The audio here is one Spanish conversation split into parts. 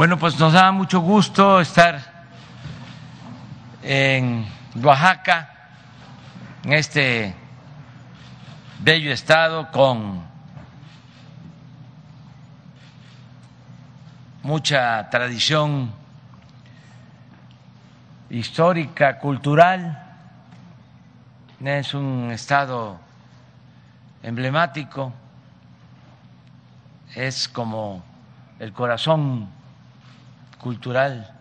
Bueno, pues nos da mucho gusto estar en Oaxaca, en este bello estado con mucha tradición histórica, cultural. Es un estado emblemático, es como el corazón cultural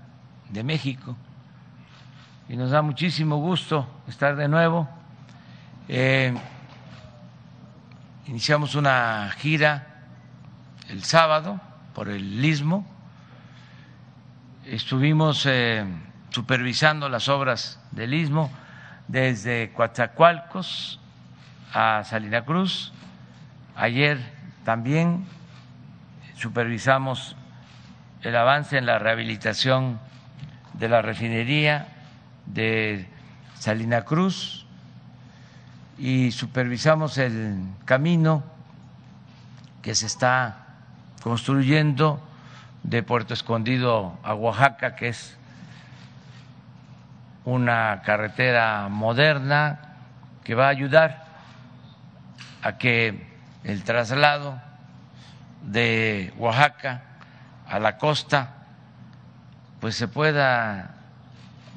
de México y nos da muchísimo gusto estar de nuevo. Eh, iniciamos una gira el sábado por el Istmo. Estuvimos eh, supervisando las obras del Istmo desde Coatzacoalcos a Salina Cruz. Ayer también supervisamos el avance en la rehabilitación de la refinería de Salina Cruz y supervisamos el camino que se está construyendo de Puerto Escondido a Oaxaca, que es una carretera moderna que va a ayudar a que el traslado de Oaxaca a la costa pues se pueda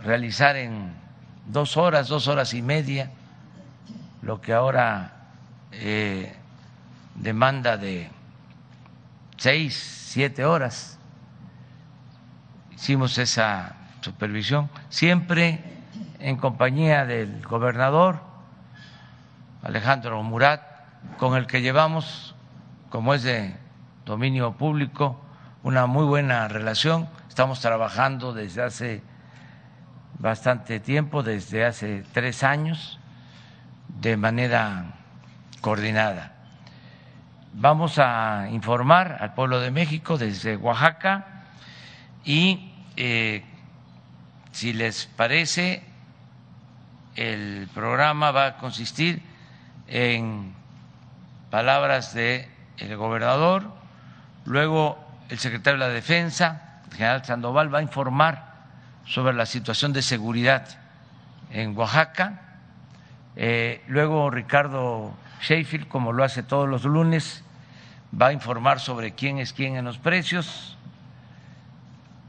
realizar en dos horas, dos horas y media, lo que ahora eh, demanda de seis, siete horas. Hicimos esa supervisión, siempre en compañía del gobernador Alejandro Murat, con el que llevamos, como es de dominio público, una muy buena relación. Estamos trabajando desde hace bastante tiempo, desde hace tres años, de manera coordinada. Vamos a informar al pueblo de México desde Oaxaca y, eh, si les parece, el programa va a consistir en palabras del el gobernador, luego el secretario de la Defensa, el general Sandoval, va a informar sobre la situación de seguridad en Oaxaca. Eh, luego Ricardo Sheffield, como lo hace todos los lunes, va a informar sobre quién es quién en los precios.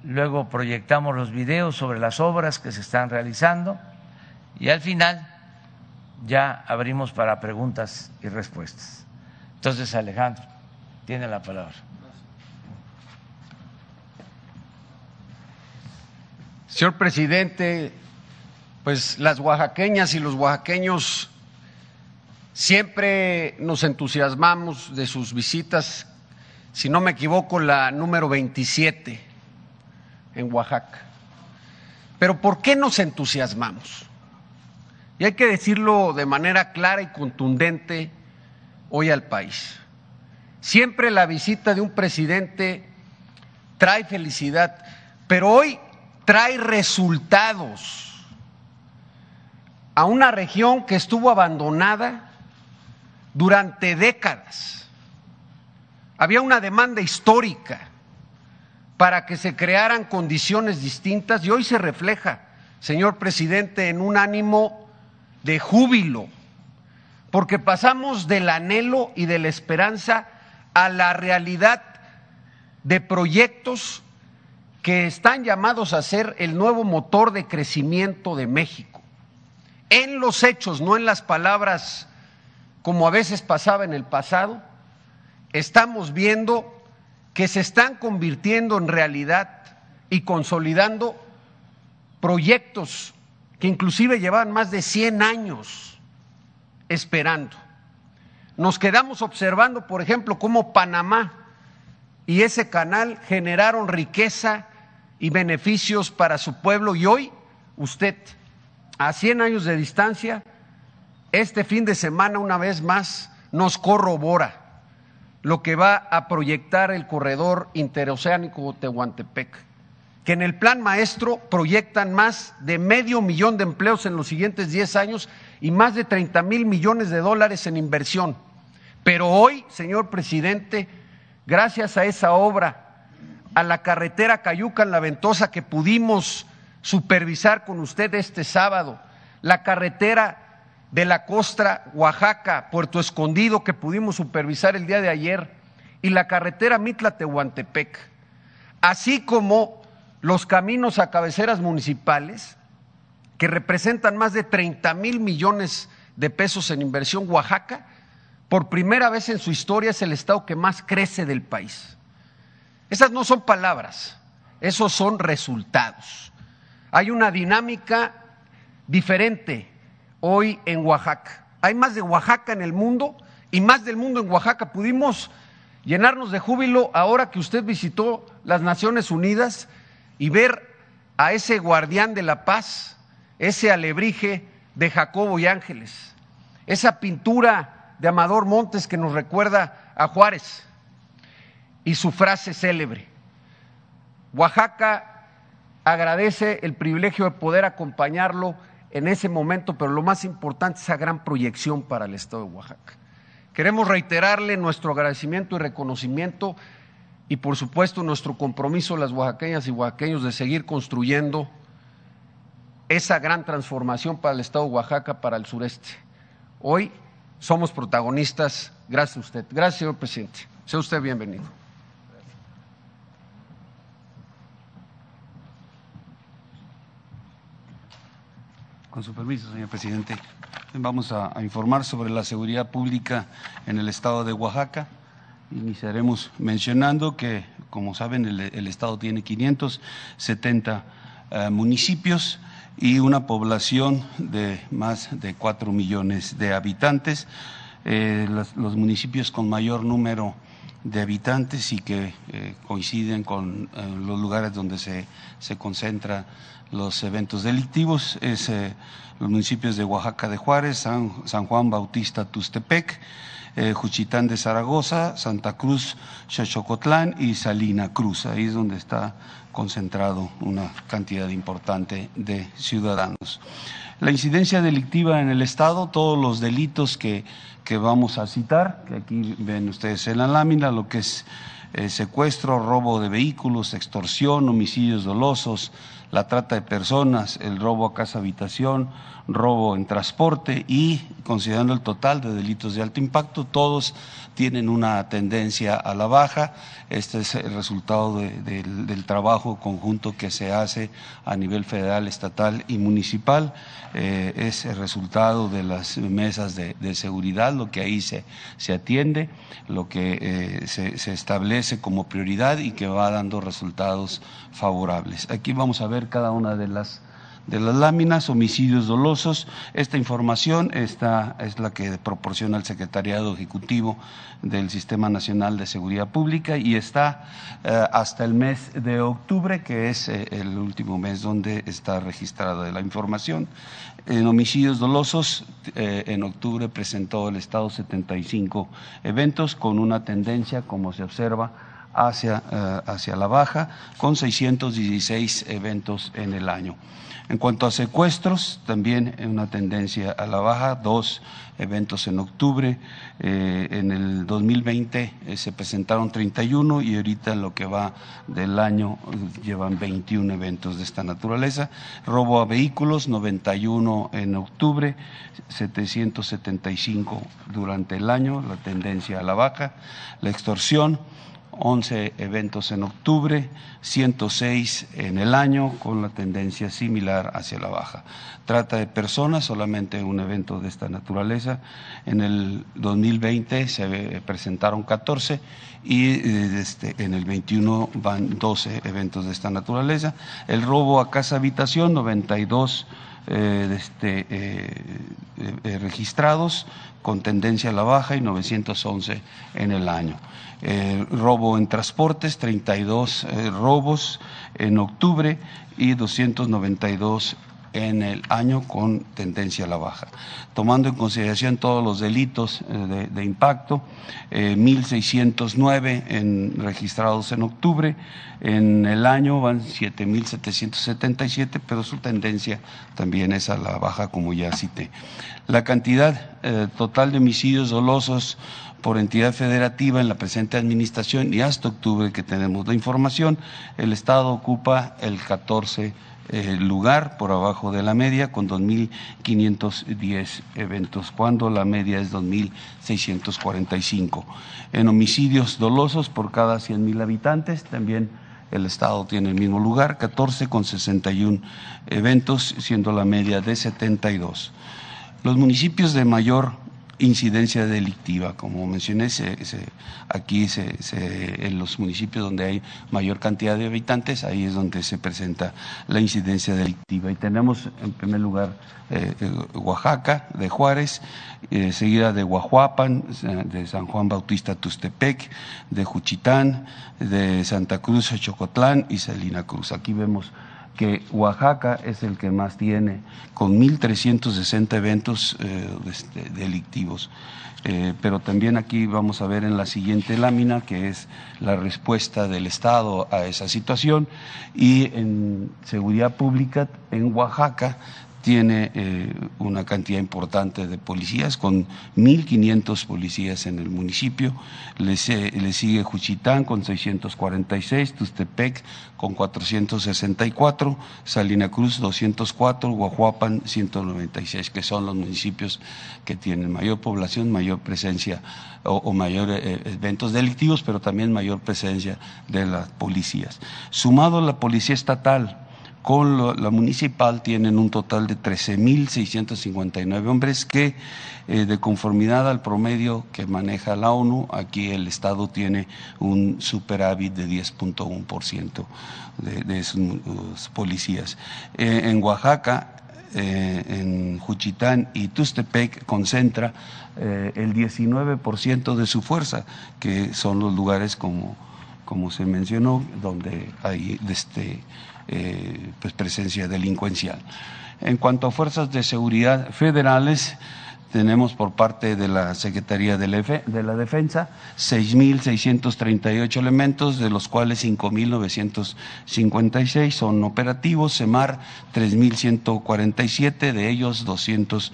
Luego proyectamos los videos sobre las obras que se están realizando y al final ya abrimos para preguntas y respuestas. Entonces, Alejandro, tiene la palabra. Señor presidente, pues las oaxaqueñas y los oaxaqueños siempre nos entusiasmamos de sus visitas, si no me equivoco, la número 27 en Oaxaca. Pero ¿por qué nos entusiasmamos? Y hay que decirlo de manera clara y contundente hoy al país. Siempre la visita de un presidente trae felicidad, pero hoy trae resultados a una región que estuvo abandonada durante décadas. Había una demanda histórica para que se crearan condiciones distintas y hoy se refleja, señor presidente, en un ánimo de júbilo, porque pasamos del anhelo y de la esperanza a la realidad de proyectos que están llamados a ser el nuevo motor de crecimiento de México. En los hechos, no en las palabras como a veces pasaba en el pasado, estamos viendo que se están convirtiendo en realidad y consolidando proyectos que inclusive llevaban más de 100 años esperando. Nos quedamos observando, por ejemplo, cómo Panamá y ese canal generaron riqueza y beneficios para su pueblo. Y hoy usted, a 100 años de distancia, este fin de semana una vez más nos corrobora lo que va a proyectar el corredor interoceánico Tehuantepec, que en el plan maestro proyectan más de medio millón de empleos en los siguientes 10 años y más de 30 mil millones de dólares en inversión. Pero hoy, señor presidente, gracias a esa obra, a la carretera Cayucan-La Ventosa que pudimos supervisar con usted este sábado, la carretera de la costa Oaxaca, Puerto Escondido que pudimos supervisar el día de ayer y la carretera Mitla-Tehuantepec, así como los caminos a cabeceras municipales que representan más de 30 mil millones de pesos en inversión. Oaxaca, por primera vez en su historia, es el estado que más crece del país. Esas no son palabras, esos son resultados. Hay una dinámica diferente hoy en Oaxaca. Hay más de Oaxaca en el mundo y más del mundo en Oaxaca. Pudimos llenarnos de júbilo ahora que usted visitó las Naciones Unidas y ver a ese guardián de la paz, ese alebrije de Jacobo y Ángeles, esa pintura de Amador Montes que nos recuerda a Juárez y su frase célebre. Oaxaca agradece el privilegio de poder acompañarlo en ese momento, pero lo más importante es esa gran proyección para el Estado de Oaxaca. Queremos reiterarle nuestro agradecimiento y reconocimiento y por supuesto nuestro compromiso las oaxaqueñas y oaxaqueños de seguir construyendo esa gran transformación para el Estado de Oaxaca, para el sureste. Hoy somos protagonistas, gracias a usted. Gracias, señor presidente. Sea usted bienvenido. Con su permiso, señor presidente, vamos a, informar sobre la seguridad pública en el estado de Oaxaca. Iniciaremos mencionando que, como saben, el, estado tiene 570 eh, municipios y una población de más de 4 millones de habitantes. Eh, los, municipios con mayor número de habitantes y que eh, coinciden con los lugares donde se, se concentran los eventos delictivos es eh, los municipios de Oaxaca de Juárez, San, Juan Bautista Tustepec, eh, Juchitán de Zaragoza, Santa Cruz, Xochocotlán y Salina Cruz. Ahí es donde está concentrado una cantidad importante de ciudadanos. La incidencia delictiva en el Estado, todos los delitos que, que vamos a citar, que aquí ven ustedes en la lámina, lo que es eh, secuestro, robo de vehículos, extorsión, homicidios dolosos, la trata de personas, el robo a casa habitación, robo en transporte y considerando el total de delitos de alto impacto, todos tienen una tendencia a la baja. Este es el resultado del trabajo conjunto que se hace a nivel federal, estatal y municipal. Eh, es el resultado de las mesas de, seguridad, lo que ahí se, se atiende, lo que eh, se, se establece como prioridad y que va dando resultados favorables. Aquí vamos a ver cada una de las de las láminas, homicidios dolosos. Esta información esta es la que proporciona el Secretariado Ejecutivo del Sistema Nacional de Seguridad Pública y está eh, hasta el mes de octubre, que es eh, el último mes donde está registrada la información. En homicidios dolosos, eh, en octubre presentó el Estado 75 eventos con una tendencia, como se observa, hacia, hacia la baja, con 616 eventos en el año. En cuanto a secuestros, también una tendencia a la baja, dos eventos en octubre. Eh, en el 2020 eh, se presentaron 31 y ahorita en lo que va del año eh, llevan 21 eventos de esta naturaleza. Robo a vehículos, 91 en octubre, 775 durante el año, la tendencia a la baja. La extorsión, 11 eventos en octubre, 106 en el año, con la tendencia similar hacia la baja. Trata de personas, solamente un evento de esta naturaleza. En el 2020 se presentaron 14 y eh, este, en el 21 van 12 eventos de esta naturaleza. El robo a casa habitación, 92 eh, este, eh, registrados con tendencia a la baja y 911 en el año. Eh, robo en transportes, 32 eh, robos en octubre y 292 en el año con tendencia a la baja. Tomando en consideración todos los delitos eh, de, impacto, 1.609 en, registrados en octubre, en el año van 7.777, pero su tendencia también es a la baja, como ya cité. La cantidad total de homicidios dolosos por entidad federativa en la presente administración y hasta octubre que tenemos la información, el Estado ocupa el 14 eh, lugar por abajo de la media con 2.510 eventos, cuando la media es 2.645. En homicidios dolosos por cada 100.000 habitantes también el Estado tiene el mismo lugar, 14 con 61 eventos, siendo la media de 72. Los municipios de mayor incidencia delictiva. Como mencioné, aquí en los municipios donde hay mayor cantidad de habitantes, ahí es donde se presenta la incidencia delictiva. Y tenemos en primer lugar eh, eh, Oaxaca, de Juárez, eh, seguida de Guajuapan, de San Juan Bautista Tustepec, de Juchitán, de Santa Cruz, Chocotlán y Salina Cruz. Aquí vemos que Oaxaca es el que más tiene, con 1.360 eventos eh, este, delictivos. Eh, pero también aquí vamos a ver en la siguiente lámina, que es la respuesta del Estado a esa situación, y en seguridad pública en Oaxaca tiene eh, una cantidad importante de policías, con 1.500 policías en el municipio. Le, sigue Juchitán con 646, Tustepec con 464, Salina Cruz 204, Guajuapan 196, que son los municipios que tienen mayor población, mayor presencia o, o mayor eh, eventos delictivos, pero también mayor presencia de las policías. Sumado a la policía estatal, con la municipal tienen un total de 13.659 hombres que, eh, de conformidad al promedio que maneja la ONU, aquí el Estado tiene un superávit de 10.1% de, de sus policías. Eh, en Oaxaca, eh, en Juchitán y Tustepec concentra el 19% de su fuerza, que son los lugares como, como se mencionó, donde hay este, eh, pues presencia delincuencial. En cuanto a fuerzas de seguridad federales, tenemos por parte de la Secretaría de la, de la Defensa 6.638 elementos, de los cuales 5.956 son operativos, CEMAR 3.147, de ellos 200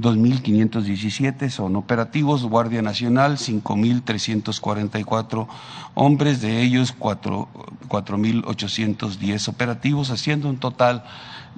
2.517 son operativos, Guardia Nacional 5.344 hombres, de ellos 4.810 operativos, haciendo un total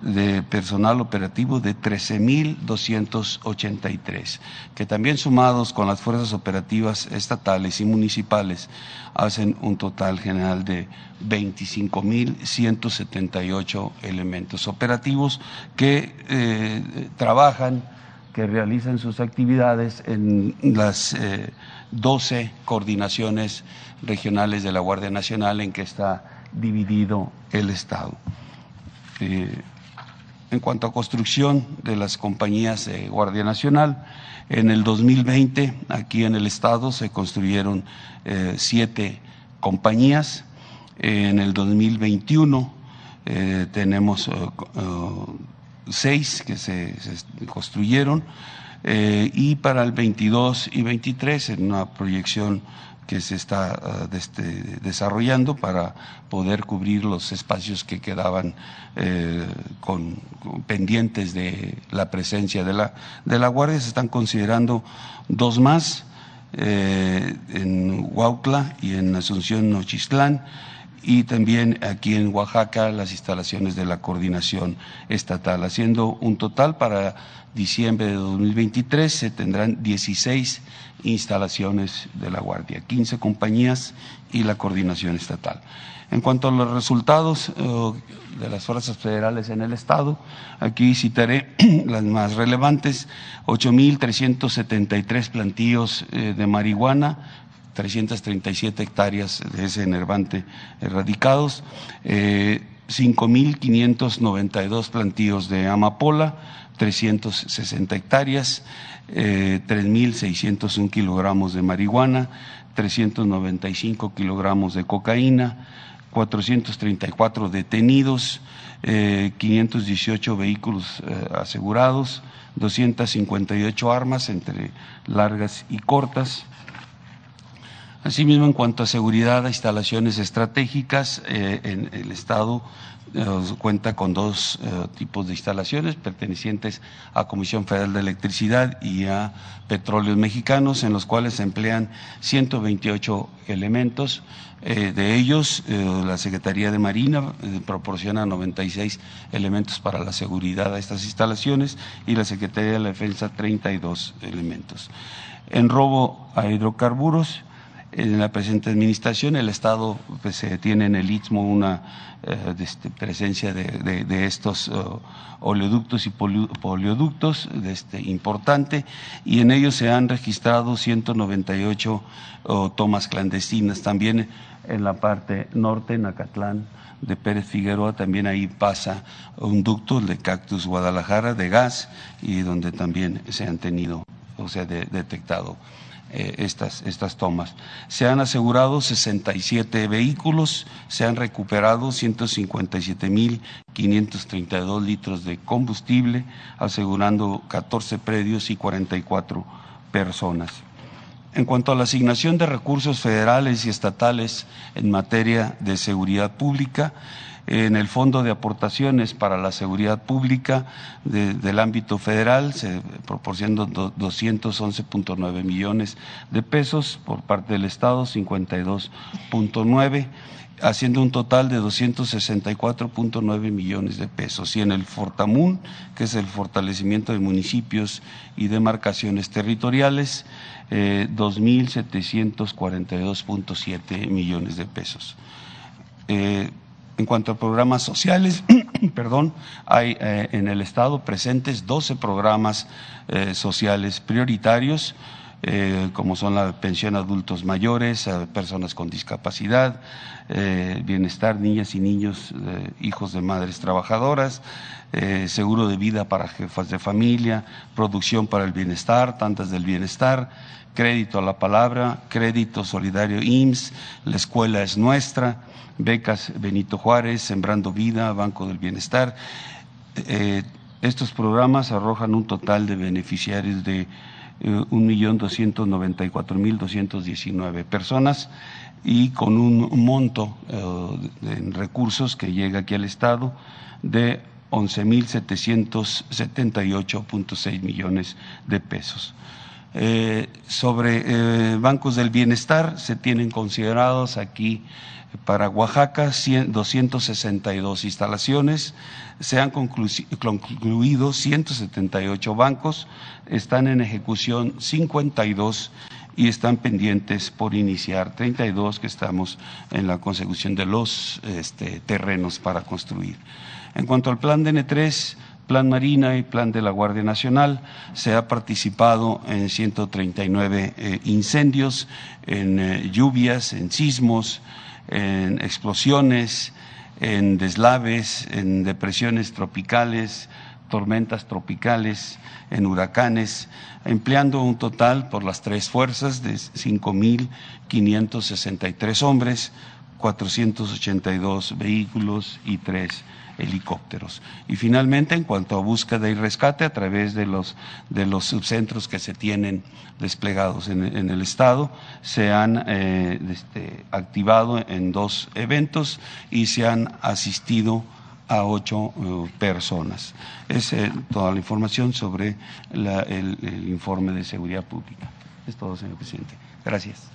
de personal operativo de 13.283, que también sumados con las fuerzas operativas estatales y municipales hacen un total general de 25.178 elementos operativos que eh, trabajan que realizan sus actividades en las 12 eh, coordinaciones regionales de la Guardia Nacional en que está dividido el Estado. Eh, en cuanto a construcción de las compañías de Guardia Nacional, en el 2020 aquí en el Estado se construyeron eh, siete compañías, en el 2021 tenemos seis que se, construyeron eh, y para el 22 y 23 en una proyección que se está ah, este, desarrollando para poder cubrir los espacios que quedaban eh, con, pendientes de la presencia de la, de la Guardia. Se están considerando dos más eh, en Huautla y en Asunción Nochistlán y también aquí en Oaxaca las instalaciones de la coordinación estatal, haciendo un total para diciembre de 2023 se tendrán 16 instalaciones de la Guardia, 15 compañías y la coordinación estatal. En cuanto a los resultados eh, de las fuerzas federales en el Estado, aquí citaré las más relevantes, 8.373 plantíos eh, de marihuana, 337 hectáreas de ese enervante erradicados, eh, 5.592 plantíos de amapola, 360 hectáreas, eh, 3.601 kilogramos de marihuana, 395 kilogramos de cocaína, 434 detenidos, 518 eh, vehículos eh, asegurados, 258 armas entre largas y cortas, Asimismo, en cuanto a seguridad, a instalaciones estratégicas, eh, en el Estado eh, cuenta con dos eh, tipos de instalaciones pertenecientes a Comisión Federal de Electricidad y a Petróleos Mexicanos, en los cuales se emplean 128 elementos. De ellos, la Secretaría de Marina proporciona 96 elementos para la seguridad a estas instalaciones y la Secretaría de la Defensa 32 elementos. En robo a hidrocarburos, en la presente administración. El Estado pues, tiene en el Istmo una eh, este, presencia de, estos uh, oleoductos y polioductos este, importante y en ellos se han registrado 198 tomas clandestinas. También en la parte norte, en Acatlán de Pérez Figueroa, también ahí pasa un ducto de Cactus Guadalajara de gas y donde también se han tenido, o sea, detectado eh, estas, estas tomas. Se han asegurado 67 vehículos, se han recuperado 157.532 litros de combustible, asegurando 14 predios y 44 personas. En cuanto a la asignación de recursos federales y estatales en materia de seguridad pública, en el Fondo de Aportaciones para la Seguridad Pública del ámbito federal, se proporcionan 211.9 millones de pesos por parte del Estado, 52.9 haciendo un total de 264.9 millones de pesos. Y en el Fortamun, que es el fortalecimiento de municipios y demarcaciones territoriales, eh, 2.742.7 millones de pesos. Eh, en cuanto a programas sociales, perdón, hay eh, en el Estado presentes 12 programas eh, sociales prioritarios, eh, como son la pensión a adultos mayores, a personas con discapacidad, bienestar, niñas y niños, hijos de madres trabajadoras, seguro de vida para jefas de familia, producción para el bienestar, tantas del bienestar, crédito a la palabra, crédito solidario IMSS, la escuela es nuestra becas Benito Juárez, Sembrando Vida, Banco del Bienestar. Eh, estos programas arrojan un total de beneficiarios de eh, un millón doscientos noventa y cuatro mil doscientos diecinueve personas y con un monto eh, en recursos que llega aquí al Estado de once mil setecientos setenta y ocho punto seis millones de pesos. Sobre bancos del bienestar se tienen considerados aquí para Oaxaca, 262 instalaciones, se han concluido 178 bancos, están en ejecución 52 y están pendientes por iniciar 32 que estamos en la consecución de los este, terrenos para construir. En cuanto al plan DN3, Plan Marina y Plan de la Guardia Nacional. Se ha participado en 139 eh, incendios, en eh, lluvias, en sismos, en explosiones, en deslaves, en depresiones tropicales, tormentas tropicales, en huracanes, empleando un total por las tres fuerzas de 5.563 hombres, 482 vehículos y tres helicópteros. Y finalmente, en cuanto a búsqueda y rescate, a través de los, de los subcentros que se tienen desplegados en, el Estado, se han eh, este, activado en dos eventos y se han asistido a ocho eh, personas. Es eh, toda la información sobre el informe de seguridad pública. Es todo, señor presidente. Gracias.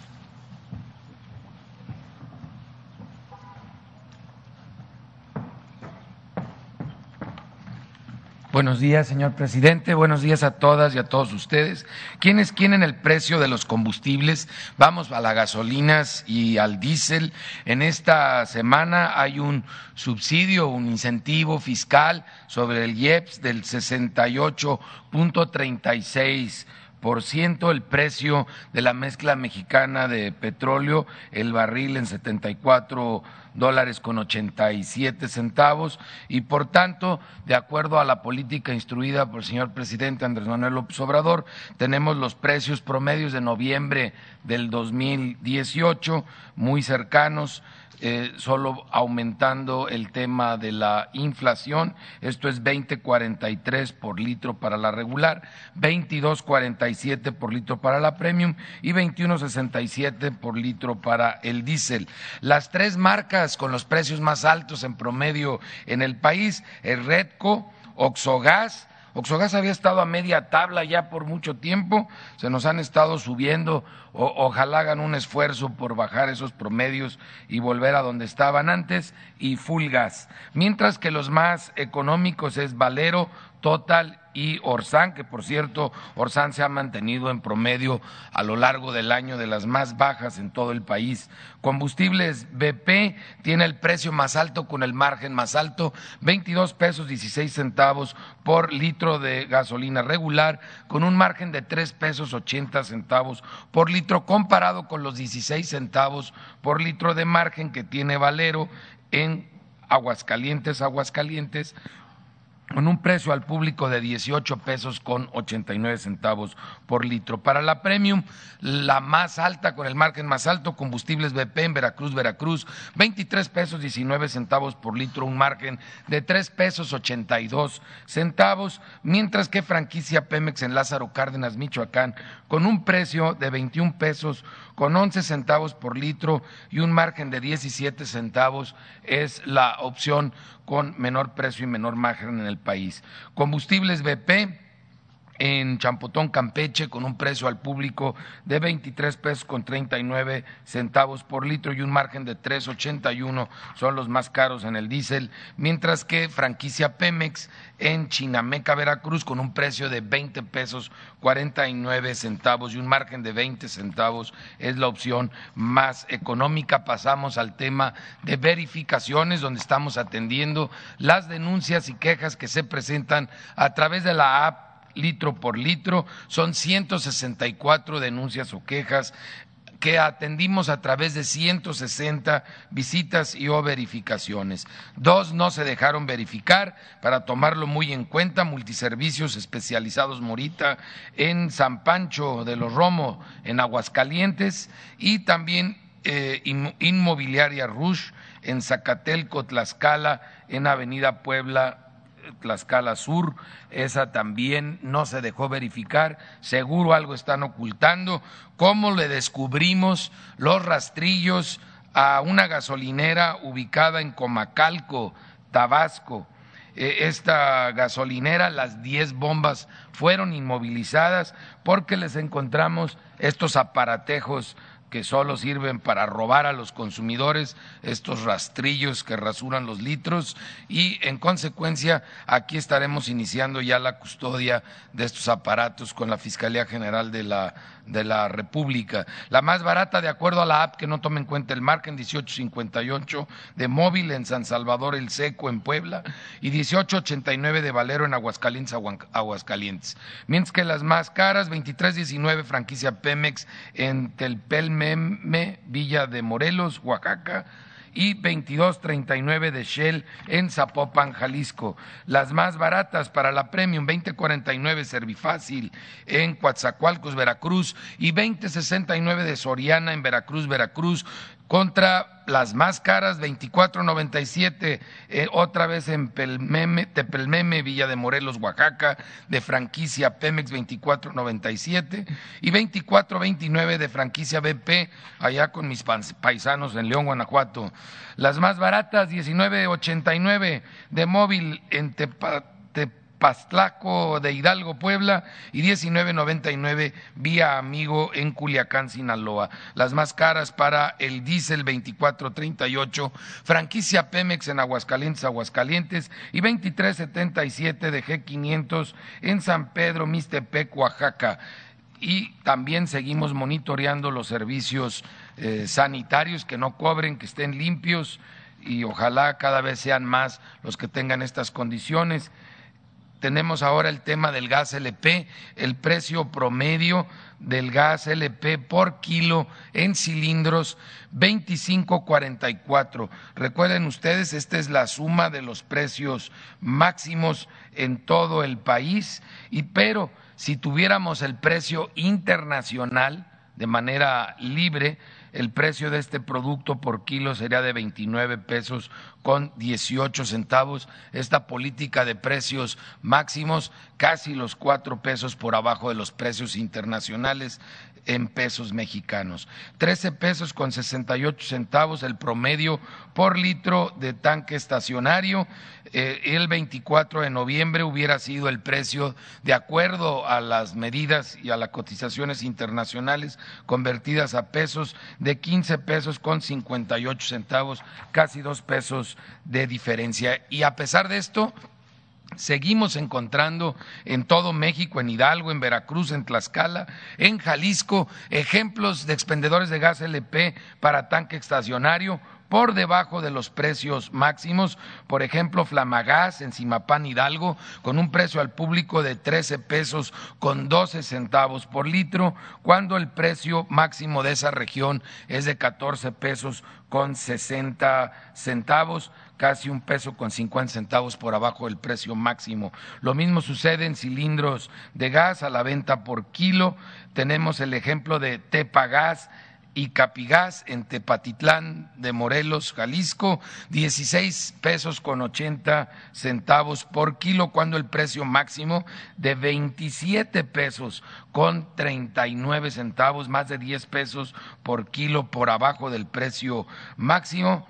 Buenos días, señor presidente. Buenos días a todas y a todos ustedes. ¿Quiénes quieren el precio de los combustibles? Vamos a las gasolinas y al diésel. En esta semana hay un subsidio, un incentivo fiscal sobre el IEPS del 68.36 por ciento el precio de la mezcla mexicana de petróleo, el barril en 74 dólares con 87 centavos. Y por tanto, de acuerdo a la política instruida por el señor presidente Andrés Manuel López Obrador, tenemos los precios promedios de noviembre del 2018 muy cercanos eh, solo aumentando el tema de la inflación. Esto es 20.43 por litro para la regular, 22.47 por litro para la premium y 21.67 por litro para el diésel. Las tres marcas con los precios más altos en promedio en el país, el Redco, Oxogas, Oxogas había estado a media tabla ya por mucho tiempo, se nos han estado subiendo, ojalá hagan un esfuerzo por bajar esos promedios y volver a donde estaban antes, y Fulgas. Mientras que los más económicos es Valero, Total y Orsan, que por cierto, Orsan se ha mantenido en promedio a lo largo del año de las más bajas en todo el país. Combustibles BP tiene el precio más alto con el margen más alto, 22 pesos 16 centavos por litro de gasolina regular, con un margen de 3 pesos 80 centavos por litro, comparado con los 16 centavos por litro de margen que tiene Valero en Aguascalientes, Aguascalientes, con un precio al público de 18 pesos con 89 centavos por litro. Para la premium, la más alta, con el margen más alto, combustibles BP en Veracruz, Veracruz, 23 pesos 19 centavos por litro, un margen de 3 pesos 82 centavos, mientras que franquicia Pemex en Lázaro Cárdenas, Michoacán, con un precio de 21 pesos con 11 centavos por litro y un margen de 17 centavos es la opción con menor precio y menor margen en el país. Combustibles BP en Champotón, Campeche, con un precio al público de 23 pesos con 39 centavos por litro y un margen de 3.81 son los más caros en el diésel, mientras que franquicia Pemex en Chinameca, Veracruz, con un precio de 20 pesos 49 centavos y un margen de 20 centavos es la opción más económica. Pasamos al tema de verificaciones, donde estamos atendiendo las denuncias y quejas que se presentan a través de la app litro por litro. Son 164 denuncias o quejas que atendimos a través de 160 visitas y o verificaciones. Dos no se dejaron verificar para tomarlo muy en cuenta, multiservicios especializados Morita en San Pancho de los Romo, en Aguascalientes, y también eh, Inmobiliaria Rush en Zacatelco, Tlaxcala, en Avenida Puebla Tlaxcala Sur, esa también no se dejó verificar, seguro algo están ocultando. ¿Cómo le descubrimos los rastrillos a una gasolinera ubicada en Comacalco, Tabasco? E, esta gasolinera, las 10 bombas fueron inmovilizadas porque les encontramos estos aparatejos que solo sirven para robar a los consumidores estos rastrillos que rasuran los litros. Y en consecuencia aquí estaremos iniciando ya la custodia de estos aparatos con la Fiscalía General de la de la República. La más barata, de acuerdo a la app que no toma en cuenta el margen, 1858 de móvil en San Salvador el Seco en Puebla y 1889 de Valero en Aguascalientes, Aguascalientes. Mientras que las más caras, 2319 franquicia Pemex en Telpelmeme, Villa de Morelos, Oaxaca, y 22.39 de Shell en Zapopan, Jalisco. Las más baratas para la Premium, 20.49 Servifácil en Coatzacoalcos, Veracruz y 20.69 de Soriana en Veracruz, Veracruz contra las más caras, 24.97, eh, otra vez en Pelmeme, Tepelmeme, Villa de Morelos, Oaxaca, de franquicia Pemex 24.97 y 24.29 de franquicia BP, allá con mis paisanos en León, Guanajuato. Las más baratas, 19.89 de móvil en Tepa, Pastlaco de Hidalgo, Puebla y 19.99 vía amigo en Culiacán, Sinaloa. Las más caras para el diésel 24.38, franquicia Pemex en Aguascalientes, Aguascalientes y 23.77 de G500 en San Pedro, Mistepec, Oaxaca. Y también seguimos monitoreando los servicios eh, sanitarios que no cobren, que estén limpios y ojalá cada vez sean más los que tengan estas condiciones tenemos ahora el tema del gas LP, el precio promedio del gas LP por kilo en cilindros 25.44. Recuerden ustedes, esta es la suma de los precios máximos en todo el país, y pero si tuviéramos el precio internacional de manera libre, el precio de este producto por kilo sería de 29 pesos con 18 centavos. Esta política de precios máximos, casi los cuatro pesos por abajo de los precios internacionales en pesos mexicanos. 13 pesos con 68 centavos el promedio por litro de tanque estacionario. Eh, el 24 de noviembre hubiera sido el precio de acuerdo a las medidas y a las cotizaciones internacionales convertidas a pesos de 15 pesos con 58 centavos, casi dos pesos de diferencia. Y a pesar de esto, Seguimos encontrando en todo México, en Hidalgo, en Veracruz, en Tlaxcala, en Jalisco, ejemplos de expendedores de gas LP para tanque estacionario por debajo de los precios máximos. Por ejemplo, Flamagás en Simapán Hidalgo, con un precio al público de 13 pesos con 12 centavos por litro, cuando el precio máximo de esa región es de 14 pesos con 60 centavos casi un peso con 50 centavos por abajo del precio máximo. Lo mismo sucede en cilindros de gas a la venta por kilo. Tenemos el ejemplo de Tepagas y Capigás en Tepatitlán de Morelos, Jalisco, 16 pesos con 80 centavos por kilo, cuando el precio máximo de 27 pesos con 39 centavos, más de 10 pesos por kilo por abajo del precio máximo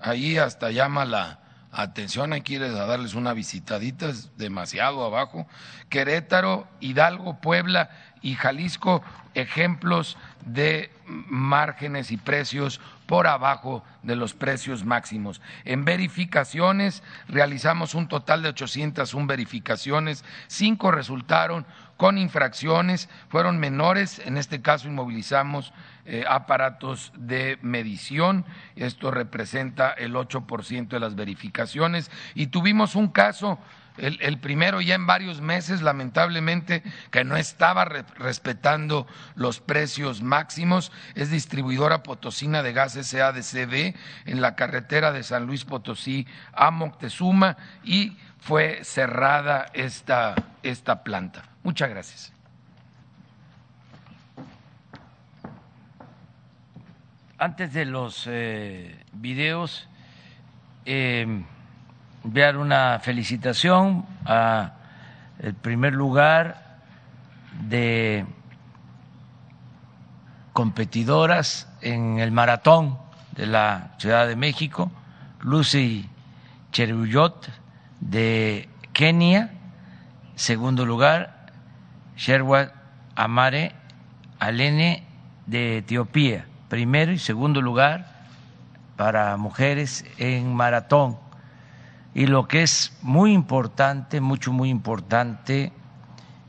ahí hasta llama la atención, hay que a darles una visitadita, es demasiado abajo. Querétaro, Hidalgo, Puebla y Jalisco, ejemplos de márgenes y precios por abajo de los precios máximos. En verificaciones realizamos un total de 801 verificaciones, cinco resultaron con infracciones, fueron menores, en este caso inmovilizamos eh, aparatos de medición, esto representa el 8% de las verificaciones y tuvimos un caso el, primero ya en varios meses, lamentablemente, que no estaba respetando los precios máximos, es distribuidora potosina de gas SADCB en la carretera de San Luis Potosí a Moctezuma y fue cerrada esta, esta planta. Muchas gracias. Antes de los eh, videos, eh, enviar una felicitación a el primer lugar de competidoras en el maratón de la Ciudad de México, Lucy Cheruyot de Kenia, segundo lugar, Sherwat Amare Alene de Etiopía, primero y segundo lugar para mujeres en maratón. Y lo que es muy importante, mucho, muy importante,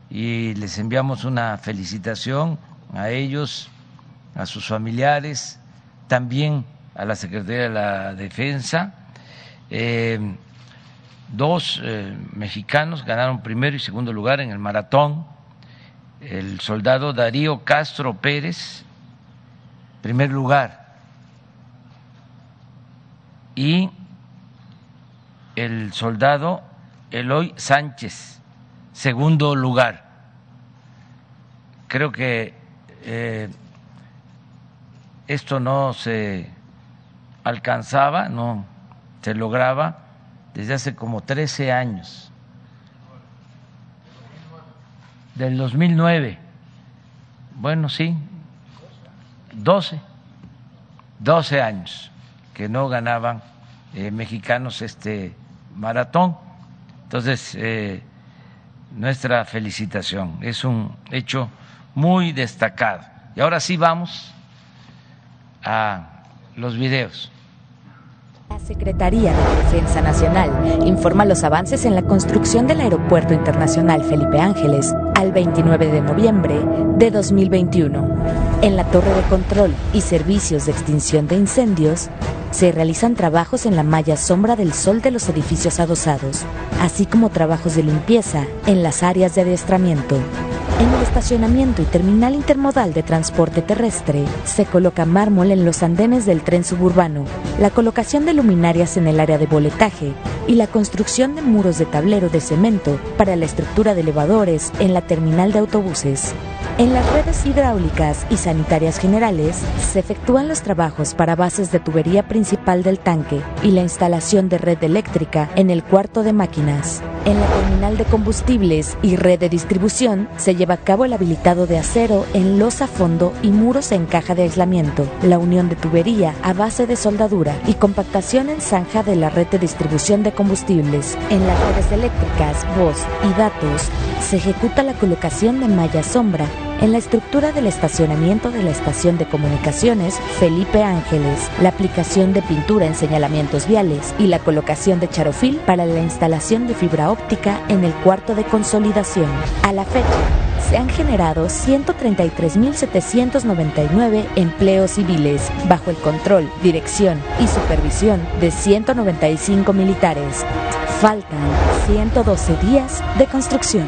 y les enviamos una felicitación a ellos, a sus familiares, también a la Secretaría de la Defensa. Eh, dos eh, mexicanos ganaron primero y segundo lugar en el maratón el soldado Darío Castro Pérez, primer lugar, y el soldado Eloy Sánchez, segundo lugar. Creo que eh, esto no se alcanzaba, no se lograba desde hace como 13 años del 2009. Bueno, sí, 12, 12 años que no ganaban eh, mexicanos este maratón. Entonces, eh, nuestra felicitación, es un hecho muy destacado. Y ahora sí vamos a los videos. La Secretaría de Defensa Nacional informa los avances en la construcción del Aeropuerto Internacional Felipe Ángeles al 29 de noviembre de 2021. En la torre de control y servicios de extinción de incendios se realizan trabajos en la malla sombra del sol de los edificios adosados, así como trabajos de limpieza en las áreas de adiestramiento. En el estacionamiento y terminal intermodal de transporte terrestre se coloca mármol en los andenes del tren suburbano, la colocación de luminarias en el área de boletaje y la construcción de muros de tablero de cemento para la estructura de elevadores en la terminal de autobuses. En las redes hidráulicas y sanitarias generales se efectúan los trabajos para bases de tubería principal del tanque y la instalación de red eléctrica en el cuarto de máquinas. En la terminal de combustibles y red de distribución se lleva a cabo el habilitado de acero en losa fondo y muros en caja de aislamiento, la unión de tubería a base de soldadura y compactación en zanja de la red de distribución de combustibles. En las redes eléctricas, voz y datos se ejecuta la colocación de malla sombra en la estructura del estacionamiento de la estación de comunicaciones Felipe Ángeles, la aplicación de pintura en señalamientos viales y la colocación de charofil para la instalación de fibra óptica en el cuarto de consolidación. A la fecha, se han generado 133.799 empleos civiles bajo el control, dirección y supervisión de 195 militares. Faltan 112 días de construcción.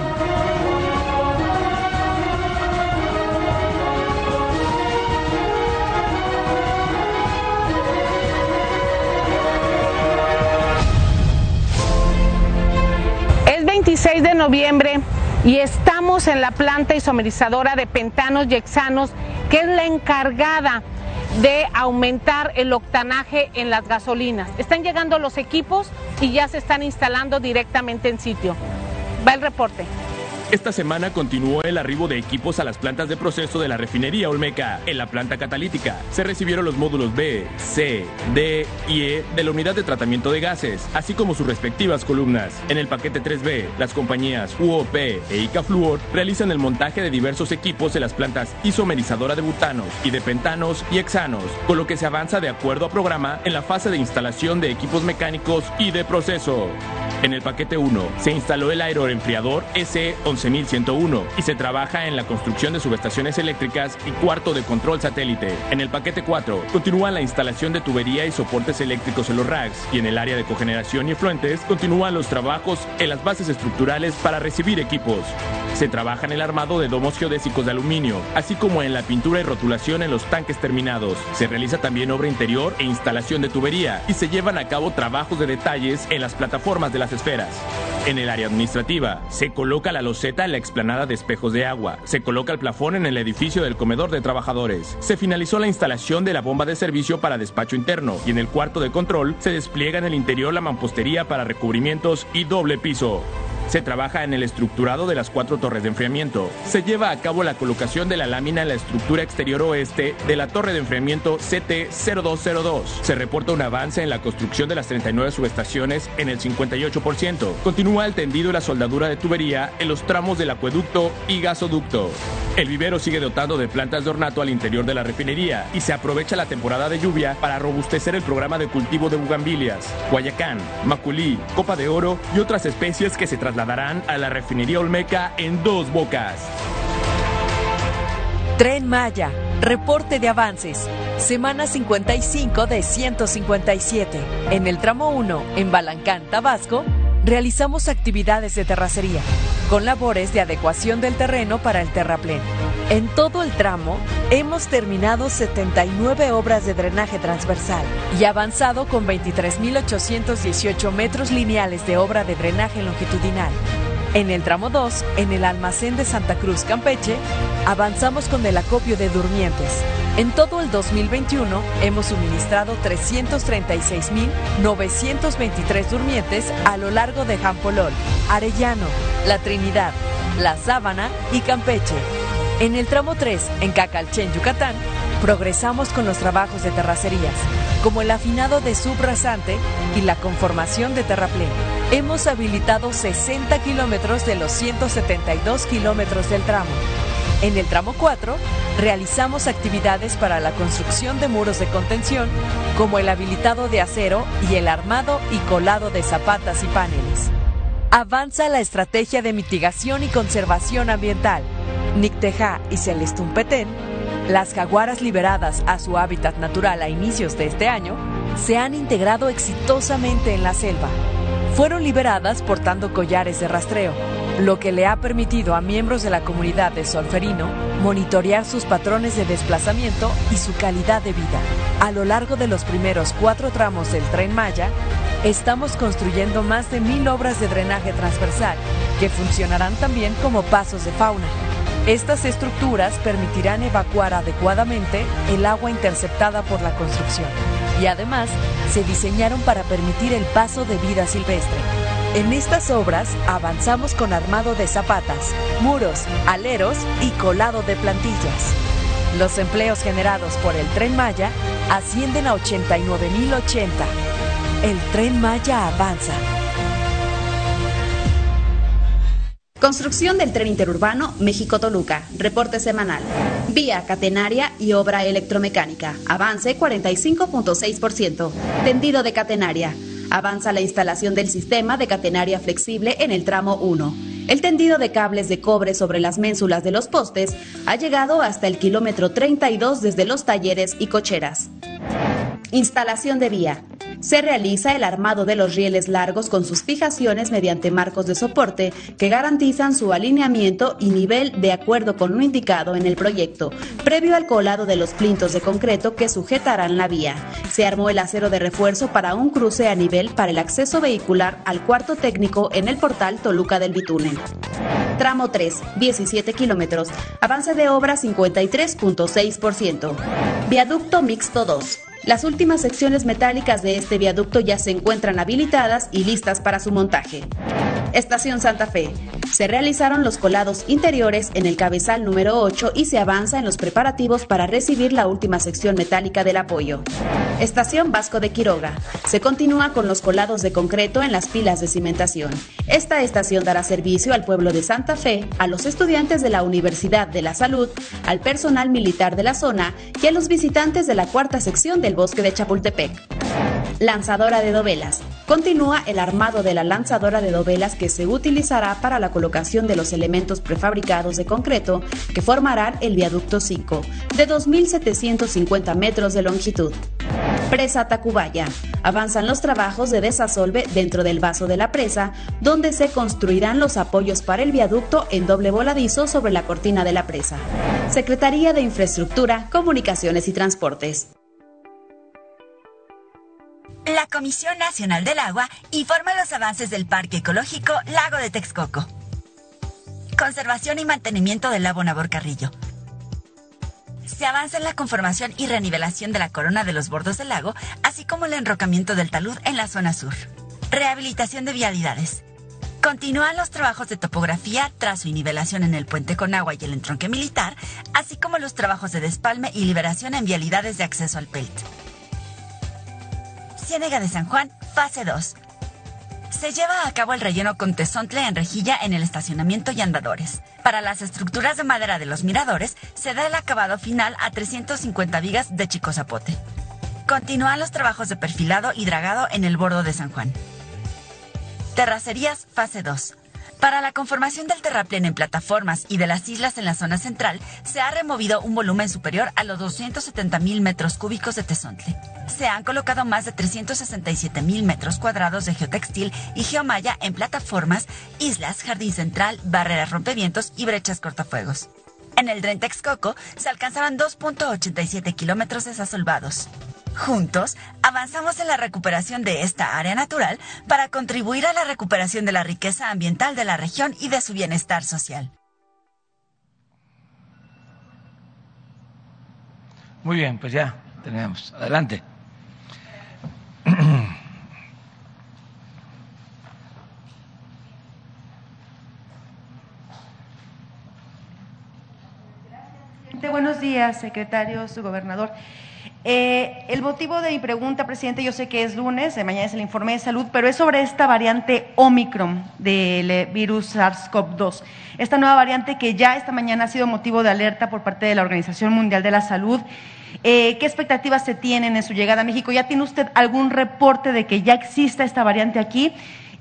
Y estamos en la planta isomerizadora de pentanos y hexanos, que es la encargada de aumentar el octanaje en las gasolinas. Están llegando los equipos y ya se están instalando directamente en sitio. Va el reporte. Esta semana continuó el arribo de equipos a las plantas de proceso de la refinería Olmeca. En la planta catalítica se recibieron los módulos B, C, D y E de la unidad de tratamiento de gases, así como sus respectivas columnas. En el paquete 3B, las compañías UOP e ICAFluor realizan el montaje de diversos equipos de las plantas isomerizadora de butanos y de pentanos y hexanos, con lo que se avanza de acuerdo a programa en la fase de instalación de equipos mecánicos y de proceso. En el paquete 1 se instaló el aeroenfriador S11101 y se trabaja en la construcción de subestaciones eléctricas y cuarto de control satélite. En el paquete 4 continúa la instalación de tubería y soportes eléctricos en los racks y en el área de cogeneración y efluentes continúan los trabajos en las bases estructurales para recibir equipos. Se trabaja en el armado de domos geodésicos de aluminio, así como en la pintura y rotulación en los tanques terminados. Se realiza también obra interior e instalación de tubería y se llevan a cabo trabajos de detalles en las plataformas de las esferas. En el área administrativa, se coloca la loseta en la explanada de espejos de agua, se coloca el plafón en el edificio del comedor de trabajadores, se finalizó la instalación de la bomba de servicio para despacho interno y en el cuarto de control se despliega en el interior la mampostería para recubrimientos y doble piso. Se trabaja en el estructurado de las cuatro torres de enfriamiento. Se lleva a cabo la colocación de la lámina en la estructura exterior oeste de la torre de enfriamiento CT0202. Se reporta un avance en la construcción de las 39 subestaciones en el 58%. Continúa el tendido y la soldadura de tubería en los tramos del acueducto y gasoducto. El vivero sigue dotando de plantas de ornato al interior de la refinería y se aprovecha la temporada de lluvia para robustecer el programa de cultivo de bugambilias, guayacán, maculí, copa de oro y otras especies que se trasladarán a la refinería Olmeca en dos bocas. Tren Maya, reporte de avances. Semana 55 de 157. En el tramo 1, en Balancán, Tabasco, realizamos actividades de terracería, con labores de adecuación del terreno para el terraplén. En todo el tramo, hemos terminado 79 obras de drenaje transversal y avanzado con 23.818 metros lineales de obra de drenaje longitudinal. En el tramo 2, en el almacén de Santa Cruz, Campeche, avanzamos con el acopio de durmientes. En todo el 2021 hemos suministrado 336.923 durmientes a lo largo de Jampolol, Arellano, La Trinidad, La Sábana y Campeche. En el tramo 3, en Cacalchen, Yucatán, progresamos con los trabajos de terracerías, como el afinado de subrasante y la conformación de terraplén. Hemos habilitado 60 kilómetros de los 172 kilómetros del tramo. En el tramo 4, realizamos actividades para la construcción de muros de contención, como el habilitado de acero y el armado y colado de zapatas y paneles. Avanza la estrategia de mitigación y conservación ambiental. Nicteja y Celestum-Petén, las jaguaras liberadas a su hábitat natural a inicios de este año, se han integrado exitosamente en la selva. Fueron liberadas portando collares de rastreo, lo que le ha permitido a miembros de la comunidad de Solferino monitorear sus patrones de desplazamiento y su calidad de vida. A lo largo de los primeros cuatro tramos del tren Maya, estamos construyendo más de mil obras de drenaje transversal que funcionarán también como pasos de fauna. Estas estructuras permitirán evacuar adecuadamente el agua interceptada por la construcción y además se diseñaron para permitir el paso de vida silvestre. En estas obras avanzamos con armado de zapatas, muros, aleros y colado de plantillas. Los empleos generados por el tren Maya ascienden a 89.080. El tren Maya avanza. Construcción del tren interurbano México-Toluca. Reporte semanal. Vía catenaria y obra electromecánica. Avance 45.6%. Tendido de catenaria. Avanza la instalación del sistema de catenaria flexible en el tramo 1. El tendido de cables de cobre sobre las ménsulas de los postes ha llegado hasta el kilómetro 32 desde los talleres y cocheras. Instalación de vía. Se realiza el armado de los rieles largos con sus fijaciones mediante marcos de soporte que garantizan su alineamiento y nivel de acuerdo con lo indicado en el proyecto, previo al colado de los plintos de concreto que sujetarán la vía. Se armó el acero de refuerzo para un cruce a nivel para el acceso vehicular al cuarto técnico en el portal Toluca del Bitúnel. Tramo 3, 17 kilómetros. Avance de obra 53.6%. Viaducto mixto 2. Las últimas secciones metálicas de este viaducto ya se encuentran habilitadas y listas para su montaje. Estación Santa Fe. Se realizaron los colados interiores en el cabezal número 8 y se avanza en los preparativos para recibir la última sección metálica del apoyo. Estación Vasco de Quiroga. Se continúa con los colados de concreto en las pilas de cimentación. Esta estación dará servicio al pueblo de Santa Fe, a los estudiantes de la Universidad de la Salud, al personal militar de la zona y a los visitantes de la cuarta sección del bosque de Chapultepec. Lanzadora de dovelas. Continúa el armado de la lanzadora de dovelas que se utilizará para la colocación de los elementos prefabricados de concreto que formarán el viaducto 5, de 2.750 metros de longitud. Presa Tacubaya. Avanzan los trabajos de desasolve dentro del vaso de la presa, donde se construirán los apoyos para el viaducto en doble voladizo sobre la cortina de la presa. Secretaría de Infraestructura, Comunicaciones y Transportes. La Comisión Nacional del Agua informa los avances del Parque Ecológico Lago de Texcoco. Conservación y mantenimiento del lago Nabor Carrillo. Se avanza en la conformación y renivelación de la corona de los bordos del lago, así como el enrocamiento del talud en la zona sur. Rehabilitación de vialidades. Continúan los trabajos de topografía, trazo y nivelación en el puente con agua y el entronque militar, así como los trabajos de despalme y liberación en vialidades de acceso al PELT. Ciénega de San Juan, fase 2. Se lleva a cabo el relleno con tesontle en rejilla en el estacionamiento y andadores. Para las estructuras de madera de los miradores, se da el acabado final a 350 vigas de chico zapote. Continúan los trabajos de perfilado y dragado en el bordo de San Juan. Terracerías, fase 2. Para la conformación del terraplén en plataformas y de las islas en la zona central, se ha removido un volumen superior a los 270 mil metros cúbicos de tesontle. Se han colocado más de 367 mil metros cuadrados de geotextil y geomalla en plataformas, islas, jardín central, barreras rompevientos y brechas cortafuegos. En el Dren Texcoco se alcanzarán 2.87 kilómetros desasolvados. Juntos, avanzamos en la recuperación de esta área natural para contribuir a la recuperación de la riqueza ambiental de la región y de su bienestar social. Muy bien, pues ya tenemos. Adelante. Buenos días, secretario, su gobernador. Eh, el motivo de mi pregunta, presidente, yo sé que es lunes, de mañana es el informe de salud, pero es sobre esta variante Omicron del virus SARS-CoV-2. Esta nueva variante que ya esta mañana ha sido motivo de alerta por parte de la Organización Mundial de la Salud. Eh, ¿Qué expectativas se tienen en su llegada a México? ¿Ya tiene usted algún reporte de que ya exista esta variante aquí?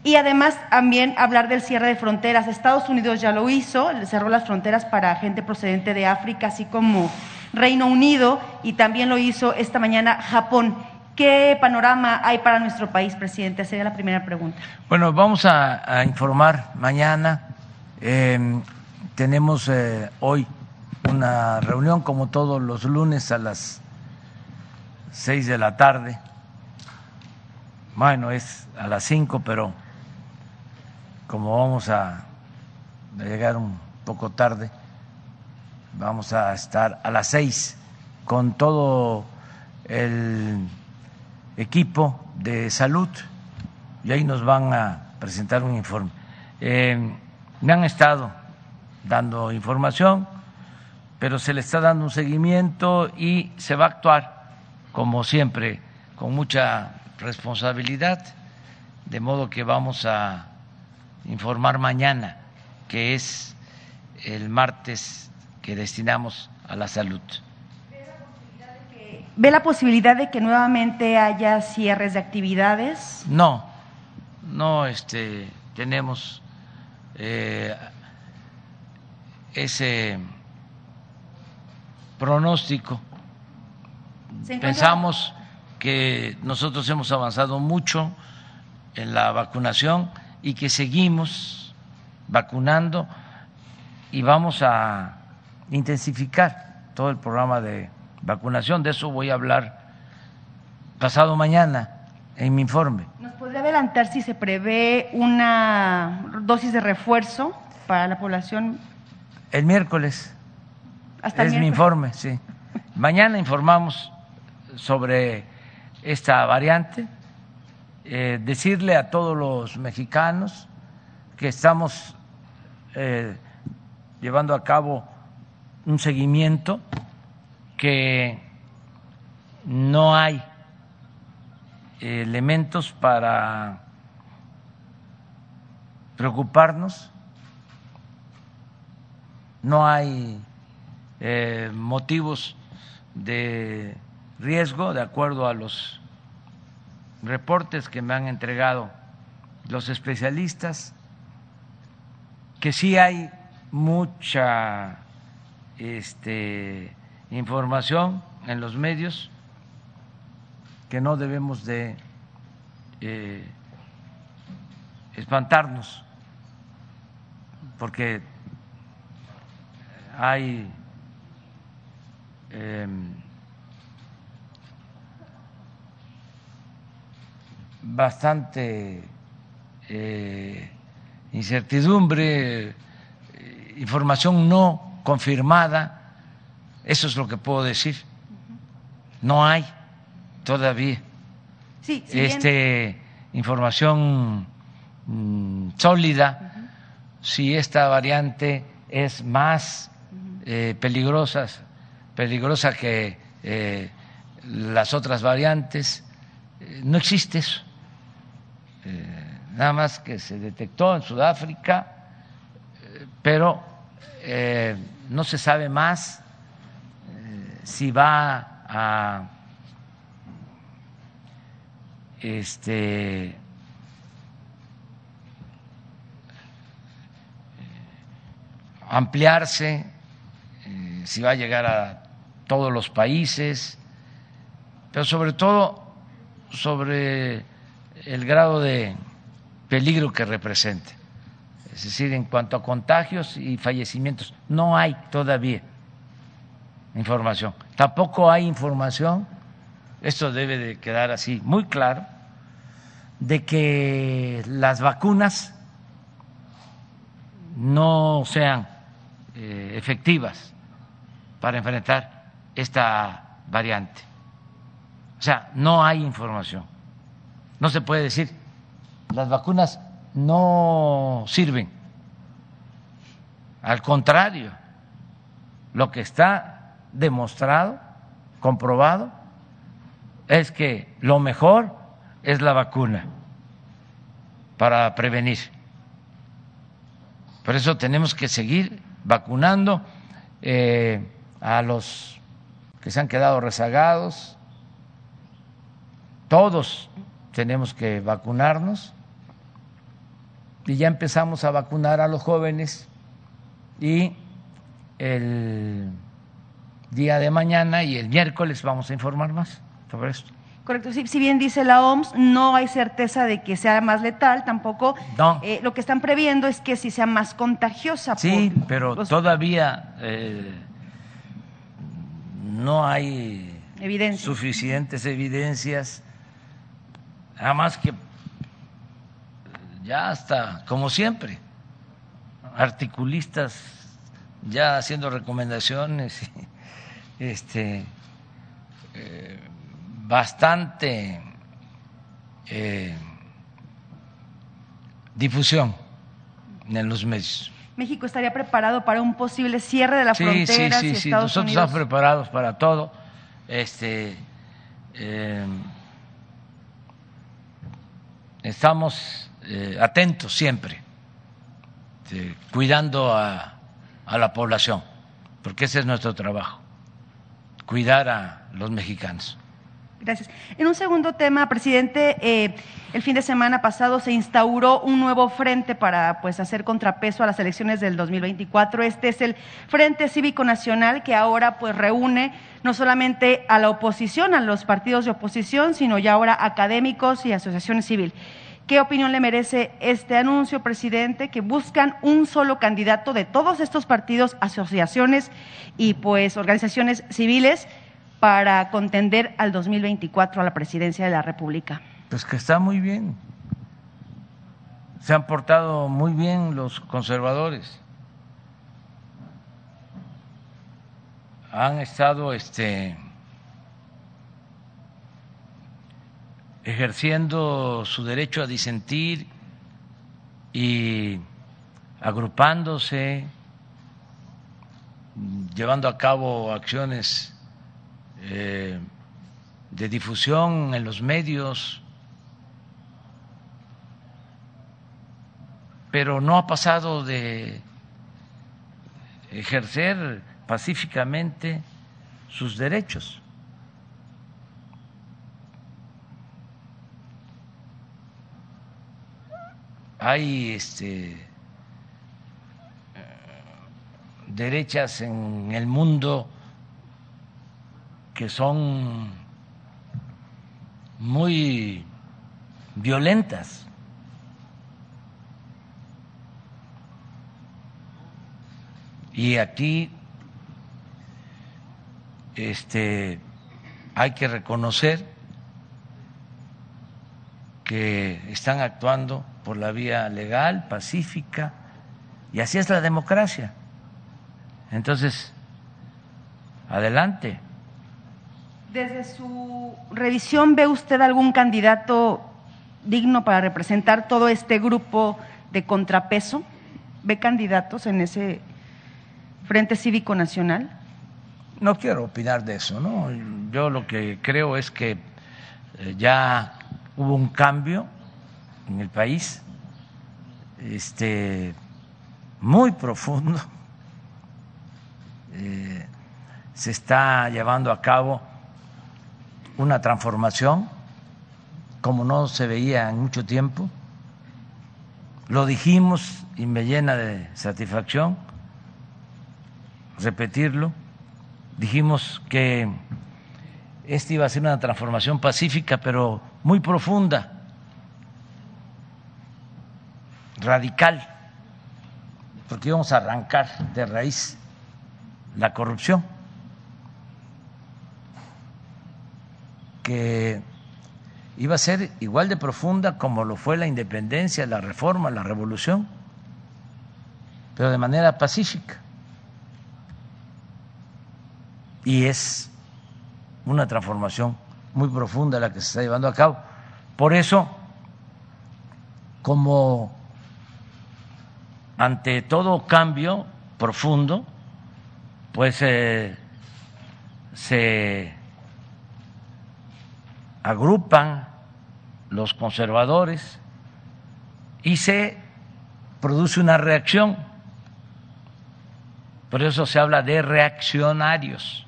Y además también hablar del cierre de fronteras. Estados Unidos ya lo hizo, cerró las fronteras para gente procedente de África, así como Reino Unido y también lo hizo esta mañana Japón. ¿Qué panorama hay para nuestro país, presidente? Sería la primera pregunta. Bueno, vamos a, informar mañana. Em, tenemos eh, hoy una reunión, como todos los lunes, a las seis de la tarde. Bueno, es a las cinco, pero como vamos a llegar un poco tarde, vamos a estar a las seis con todo el equipo de salud y ahí nos van a presentar un informe. Eh, me han estado dando información, pero se le está dando un seguimiento y se va a actuar, como siempre, con mucha responsabilidad, de modo que vamos a informar mañana, que es el martes que destinamos a la salud. ¿Ve la posibilidad de que nuevamente haya cierres de actividades? No, no este, tenemos eh, ese pronóstico. Pensamos que nosotros hemos avanzado mucho en la vacunación y que seguimos vacunando y vamos a intensificar todo el programa de vacunación. De eso voy a hablar pasado mañana en mi informe. ¿Nos podría adelantar si se prevé una dosis de refuerzo para la población? El miércoles. es mi informe, sí. Mañana informamos sobre esta variante. Eh, decirle a todos los mexicanos que estamos eh, llevando a cabo un seguimiento, que no hay elementos para preocuparnos, no hay eh, motivos de riesgo de acuerdo a los reportes que me han entregado los especialistas, que sí hay mucha este, información en los medios que no debemos de eh, espantarnos, porque hay em, bastante eh, incertidumbre, eh, información no confirmada, eso es lo que puedo decir. No hay todavía este, información mm, sólida si esta variante es más eh, peligrosa, peligrosa que las otras variantes. no existe eso. Eh, nada más que se detectó en Sudáfrica, eh, pero eh, no se sabe más si va a este ampliarse, si va a llegar a todos los países, pero sobre todo sobre el grado de peligro que representa. Es decir, en cuanto a contagios y fallecimientos, no hay todavía información. Tampoco hay información, esto debe de quedar así muy claro, de que las vacunas no sean eh, efectivas para enfrentar esta variante. O sea, no hay información. No se puede decir, las vacunas no sirven. Al contrario, lo que está demostrado, comprobado, es que lo mejor es la vacuna para prevenir. Por eso tenemos que seguir vacunando eh, a los que se han quedado rezagados, todos tenemos que vacunarnos y ya empezamos a vacunar a los jóvenes y el día de mañana y el miércoles vamos a informar más sobre esto. Correcto, si bien dice la OMS, no hay certeza de que sea más letal, tampoco. Eh, lo que están previendo es que si sea más contagiosa. Sí, pero todavía eh, no hay suficientes evidencias Nada más que ya hasta, como siempre, articulistas ya haciendo recomendaciones, este, eh, bastante eh, difusión en los medios. México estaría preparado para un posible cierre de la sí, frontera. Sí, sí, sí. Estados Nosotros Unidos... estamos preparados para todo. Este, eh, estamos eh, atentos siempre, cuidando a, la población, porque ese es nuestro trabajo, cuidar a los mexicanos. Gracias. En un segundo tema, presidente, eh, el fin de semana pasado se instauró un nuevo frente para pues, hacer contrapeso a las elecciones del 2024. Este es el Frente Cívico Nacional que ahora pues, reúne no solamente a la oposición, a los partidos de oposición, sino ya ahora académicos y asociaciones civiles. ¿Qué opinión le merece este anuncio, presidente, que buscan un solo candidato de todos estos partidos, asociaciones y pues organizaciones civiles? para contender al 2024 a la presidencia de la República? Pues que está muy bien. Se han portado muy bien los conservadores. Han estado este ejerciendo su derecho a disentir y agrupándose, llevando a cabo acciones eh, de difusión en los medios, pero no ha pasado de ejercer pacíficamente sus derechos. Hay este, derechas en el mundo que son muy violentas. Y aquí este, hay que reconocer que están actuando por la vía legal, pacífica, y así es la democracia. Entonces, adelante. Desde su revisión, ¿ve usted algún candidato digno para representar todo este grupo de contrapeso? ¿Ve candidatos en ese Frente Cívico Nacional? No quiero opinar de eso, ¿no? Yo lo que creo es que eh, ya hubo un cambio en el país, este, muy profundo. Eh, se está llevando a cabo una transformación como no se veía en mucho tiempo. Lo dijimos y me llena de satisfacción repetirlo. Dijimos que esta iba a ser una transformación pacífica, pero muy profunda, radical, porque íbamos a arrancar de raíz la corrupción. que iba a ser igual de profunda como lo fue la independencia, la reforma, la revolución, pero de manera pacífica. Y es una transformación muy profunda la que se está llevando a cabo. Por eso, como ante todo cambio profundo, pues eh, se agrupan los conservadores y se produce una reacción. Por eso se habla de reaccionarios.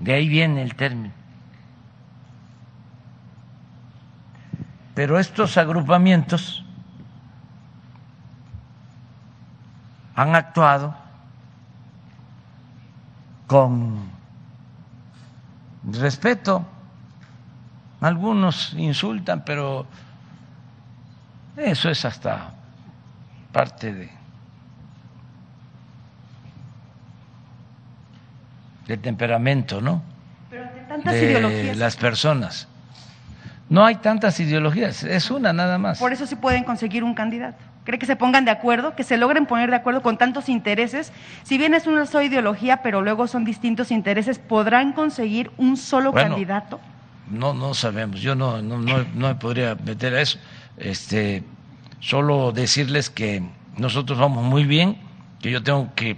De ahí viene el término. Pero estos agrupamientos han actuado con respeto algunos insultan, pero eso es hasta parte de del temperamento, ¿no? Pero ante tantas de ideologías. las personas. No hay tantas ideologías, es una nada más. Por eso se pueden conseguir un candidato. ¿Cree que se pongan de acuerdo, que se logren poner de acuerdo con tantos intereses? Si bien es una sola ideología, pero luego son distintos intereses, ¿podrán conseguir un solo candidato? No, no sabemos. Yo no, no, no, no me podría meter a eso. Este, solo decirles que nosotros vamos muy bien, que yo tengo que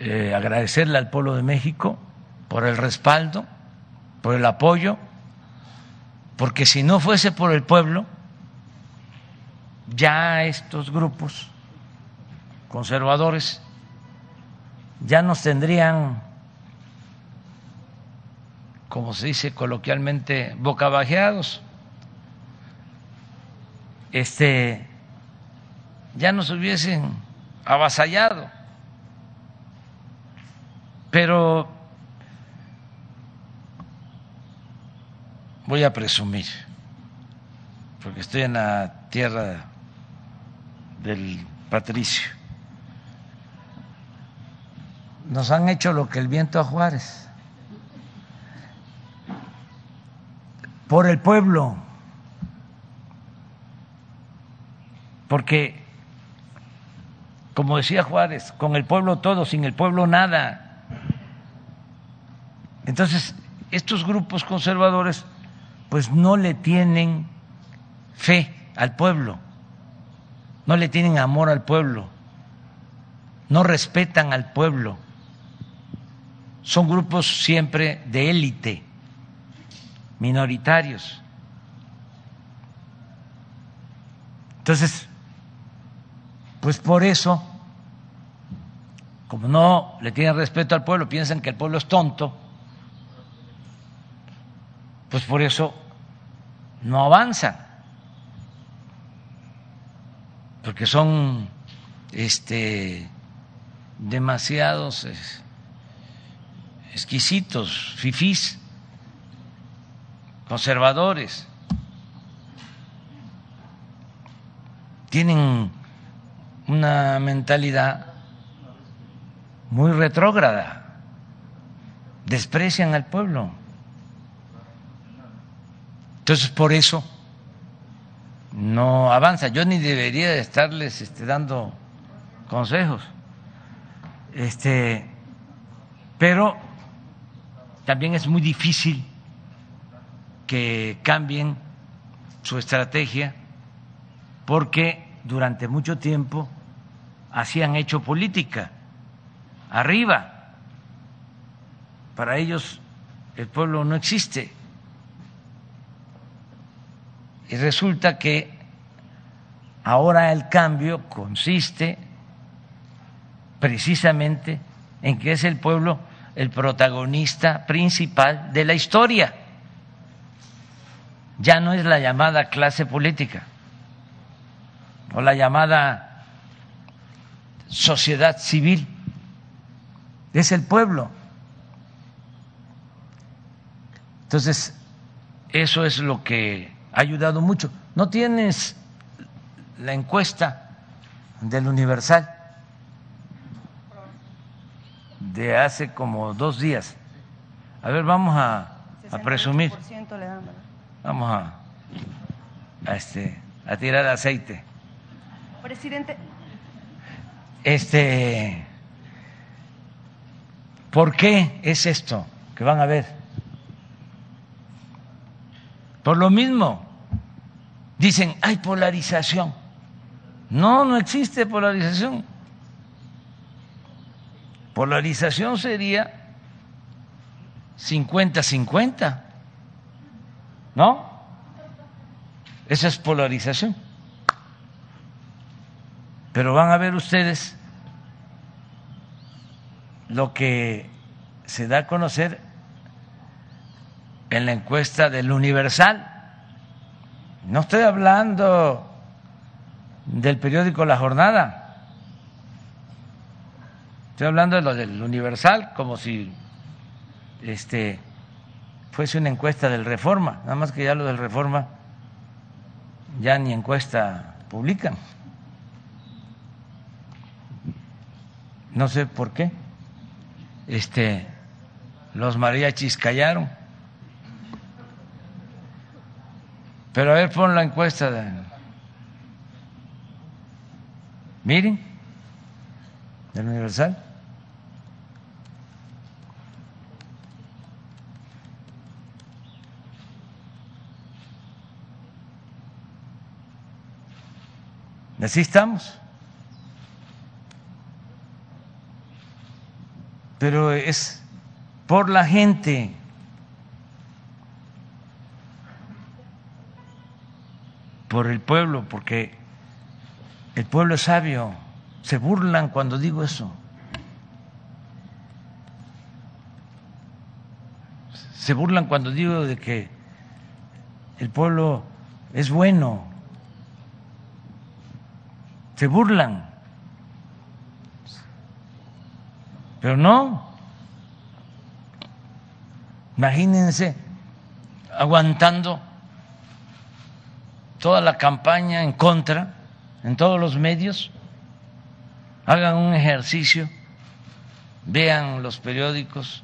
eh, agradecerle al pueblo de México por el respaldo, por el apoyo, porque si no fuese por el pueblo, ya estos grupos conservadores ya nos tendrían, como se dice coloquialmente, bocabajeados. Este, ya nos hubiesen avasallado. Pero voy a presumir, porque estoy en la tierra del patricio. Nos han hecho lo que el viento a Juárez. Por el pueblo. Porque, como decía Juárez, con el pueblo todo, sin el pueblo nada. Entonces, estos grupos conservadores pues no le tienen fe al pueblo no le tienen amor al pueblo, no respetan al pueblo. Son grupos siempre de élite, minoritarios. Entonces, pues por eso, como no le tienen respeto al pueblo, piensan que el pueblo es tonto, pues por eso no avanzan porque son este, demasiados exquisitos, fifís, conservadores. Tienen una mentalidad muy retrógrada, desprecian al pueblo. Entonces, por eso no avanza. Yo ni debería de estarles este, dando consejos. Este, pero también es muy difícil que cambien su estrategia porque durante mucho tiempo hacían hecho política arriba. Para ellos el pueblo no existe. Y resulta que ahora el cambio consiste precisamente en que es el pueblo el protagonista principal de la historia. Ya no es la llamada clase política o la llamada sociedad civil, es el pueblo. Entonces, eso es lo que ha ayudado mucho. ¿No tienes la encuesta del Universal de hace como dos días? A ver, vamos a, presumir. Vamos a, a, este, a tirar aceite. Presidente. Este, ¿por qué es esto que van a ver? Por lo mismo, dicen, hay polarización. No, no existe polarización. Polarización sería 50-50, ¿no? Esa es polarización. Pero van a ver ustedes lo que se da a conocer en la encuesta del Universal. No estoy hablando del periódico La Jornada. Estoy hablando de lo del Universal como si este fuese una encuesta del Reforma, nada más que ya lo del Reforma ya ni encuesta publican. No sé por qué. Este los mariachis callaron. Pero a ver, pon la encuesta. Miren, el Universal. Así estamos. Pero es por la gente. Por el pueblo, porque el pueblo es sabio. Se burlan cuando digo eso. Se burlan cuando digo de que el pueblo es bueno. Se burlan. Pero no. Imagínense aguantando toda la campaña en contra en todos los medios, hagan un ejercicio, vean los periódicos,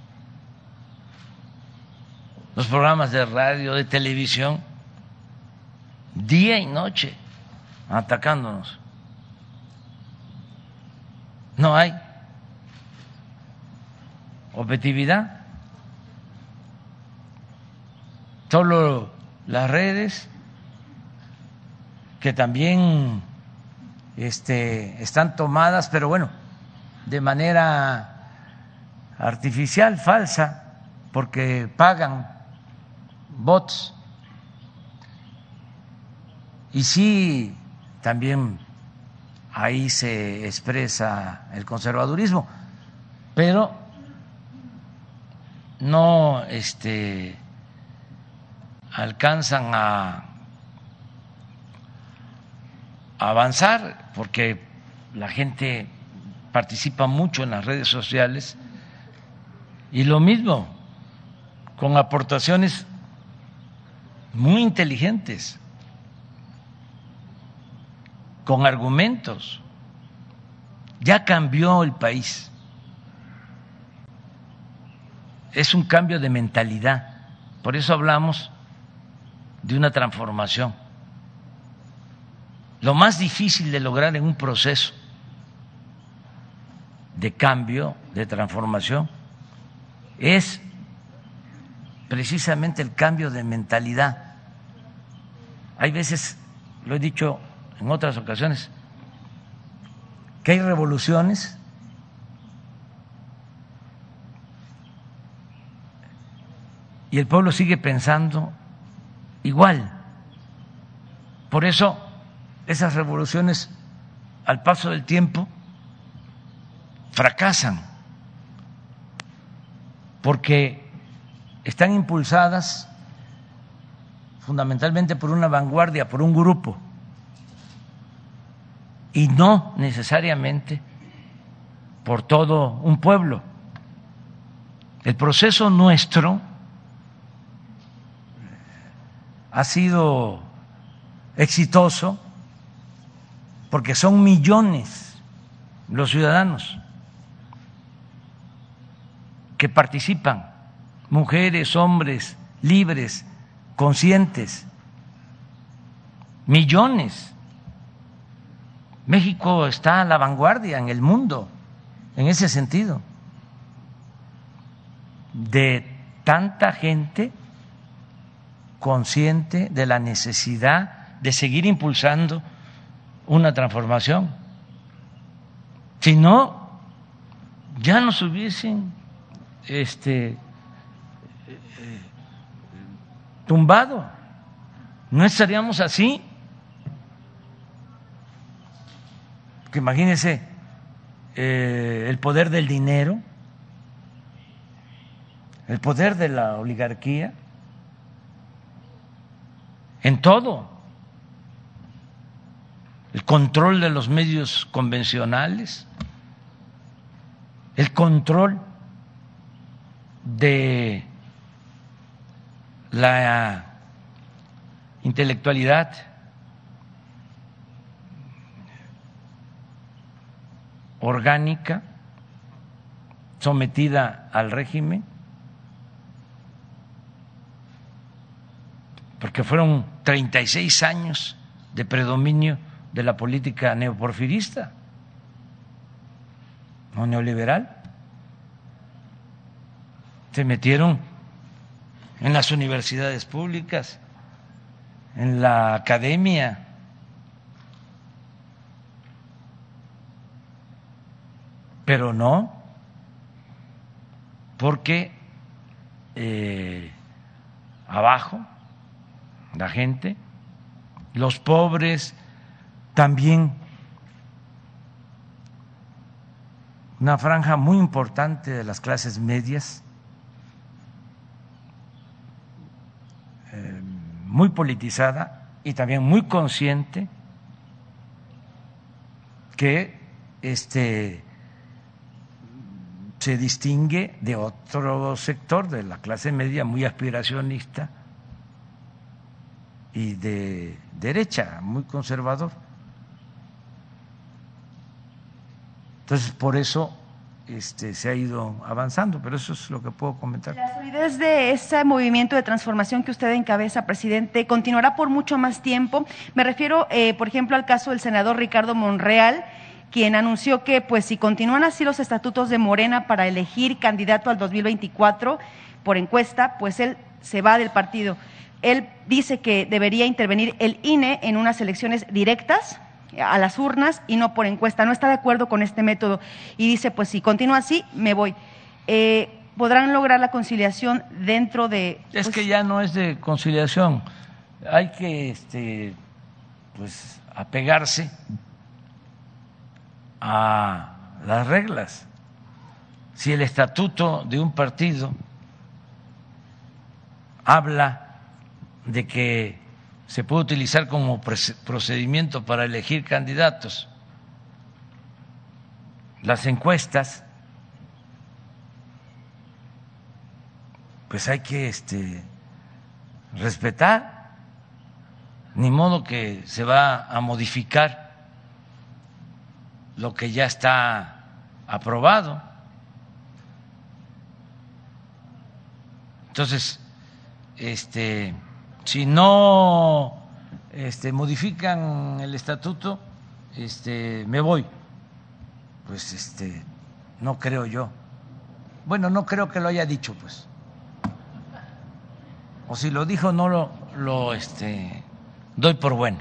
los programas de radio, de televisión, día y noche atacándonos. No hay objetividad. Solo las redes que también este, están tomadas, pero bueno, de manera artificial, falsa, porque pagan bots. Y sí, también ahí se expresa el conservadurismo, pero no este, alcanzan a avanzar, porque la gente participa mucho en las redes sociales y lo mismo, con aportaciones muy inteligentes, con argumentos. Ya cambió el país. Es un cambio de mentalidad. Por eso hablamos de una transformación. Lo más difícil de lograr en un proceso de cambio, de transformación, es precisamente el cambio de mentalidad. Hay veces, lo he dicho en otras ocasiones, que hay revoluciones y el pueblo sigue pensando igual. Por eso esas revoluciones al paso del tiempo fracasan porque están impulsadas fundamentalmente por una vanguardia, por un grupo, y no necesariamente por todo un pueblo. El proceso nuestro ha sido exitoso porque son millones los ciudadanos que participan, mujeres, hombres, libres, conscientes, millones. México está a la vanguardia en el mundo en ese sentido, de tanta gente consciente de la necesidad de seguir impulsando una transformación. Si no, ya nos hubiesen este, tumbado. No estaríamos así. Que imagínense eh, el poder del dinero, el poder de la oligarquía, en todo el control de los medios convencionales, el control de la intelectualidad, orgánica sometida al régimen, porque fueron 36 años de predominio de la política neoporfirista. o neoliberal. Se metieron en las universidades públicas, en la academia. Pero no, porque eh, abajo, la gente, los pobres, también una franja muy importante de las clases medias, eh, muy politizada y también muy consciente que este se distingue de otro sector de la clase media muy aspiracionista y de derecha, muy conservador. Entonces, por eso este, se ha ido avanzando, pero eso es lo que puedo comentar. La solidez de ese movimiento de transformación que usted encabeza, presidente, continuará por mucho más tiempo. Me refiero, eh, por ejemplo, al caso del senador Ricardo Monreal, quien anunció que, pues, si continúan así los estatutos de Morena para elegir candidato al 2024 por encuesta, pues él se va del partido. Él dice que debería intervenir el INE en unas elecciones directas a las urnas y no por encuesta. No está de acuerdo con este método y dice, pues si continúa así, me voy. Eh, ¿Podrán lograr la conciliación dentro de...? Es pues que ya no es de conciliación. Hay que, este, pues, apegarse a las reglas. Si el estatuto de un partido habla de que se puede utilizar como procedimiento para elegir candidatos las encuestas, pues hay que este, respetar, ni modo que se va a modificar lo que ya está aprobado. Entonces, este, si no este, modifican el estatuto, este, me voy. Pues este, no creo yo. Bueno, no creo que lo haya dicho, pues. O si lo dijo, no lo, lo este, doy por bueno.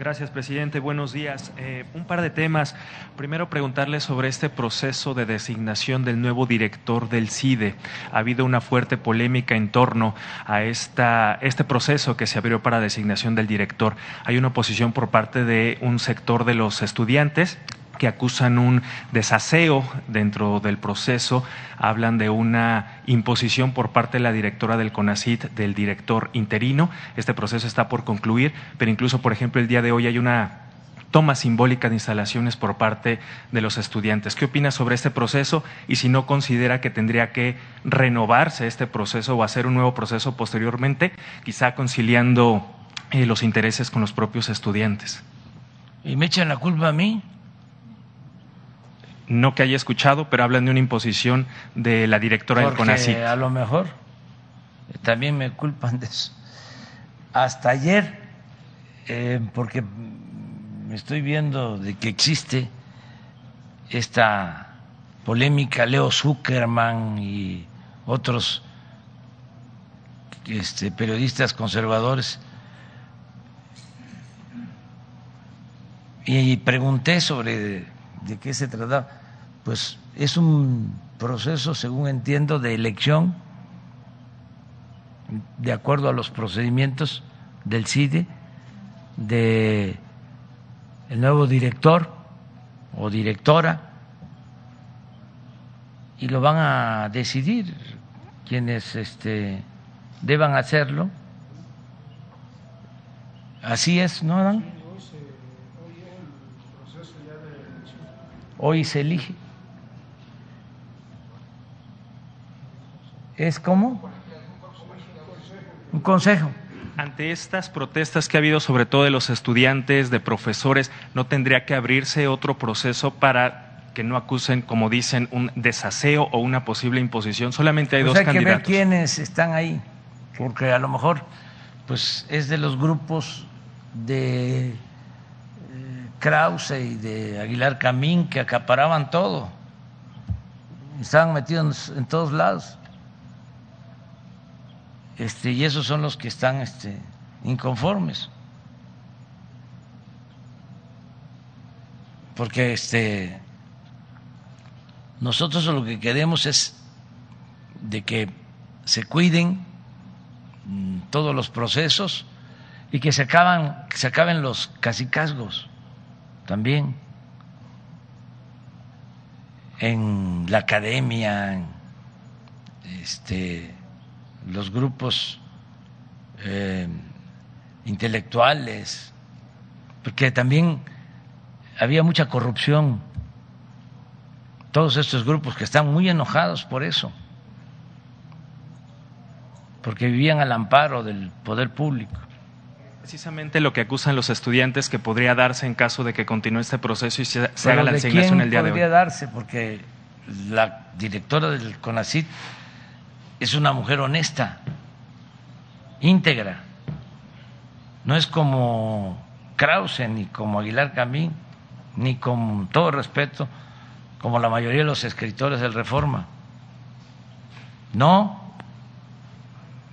Gracias, presidente. Buenos días. Eh, un par de temas. Primero, preguntarle sobre este proceso de designación del nuevo director del CIDE. Ha habido una fuerte polémica en torno a esta, este proceso que se abrió para designación del director. Hay una oposición por parte de un sector de los estudiantes que acusan un desaseo dentro del proceso, hablan de una imposición por parte de la directora del CONACIT del director interino. Este proceso está por concluir, pero incluso, por ejemplo, el día de hoy hay una toma simbólica de instalaciones por parte de los estudiantes. ¿Qué opina sobre este proceso y si no considera que tendría que renovarse este proceso o hacer un nuevo proceso posteriormente, quizá conciliando eh, los intereses con los propios estudiantes? ¿Y me echan la culpa a mí? No que haya escuchado, pero hablan de una imposición de la directora Porque del CONACYT. A lo mejor también me culpan de eso. Hasta ayer, eh, porque me estoy viendo de que existe esta polémica, Leo Zuckerman y otros este, periodistas conservadores, y pregunté sobre de qué se trataba pues es un proceso, según entiendo, de elección de acuerdo a los procedimientos del CIDE, de el nuevo director o directora, y lo van a decidir quienes este, deban hacerlo. Así es, ¿no, Adán? Hoy se elige. ¿Es como? Un consejo. Ante estas protestas que ha habido, sobre todo de los estudiantes, de profesores, ¿no tendría que abrirse otro proceso para que no acusen, como dicen, un desaseo o una posible imposición. Solamente hay Pues dos hay que ver candidatos. quiénes están ahí, porque a lo mejor pues es de los grupos de eh, Krause y de Aguilar Camín que acaparaban todo, estaban metidos en todos lados. Este, y esos son los que están este, inconformes. Porque este, nosotros lo que queremos es de que se cuiden mm, todos los procesos y que se acaban que se acaben los cacicazgos también en la academia este los grupos eh, intelectuales porque también había mucha corrupción todos estos grupos que están muy enojados por eso porque vivían al amparo del poder público. Precisamente lo que acusan los estudiantes que podría darse en caso de que continúe este proceso y se, haga la ¿de asignación quién el día de podría hoy. darse? Porque la directora del CONACIT es una mujer honesta, íntegra. No es como Krause, ni como Aguilar Camín, ni con todo respeto, como la mayoría de los escritores del Reforma. No,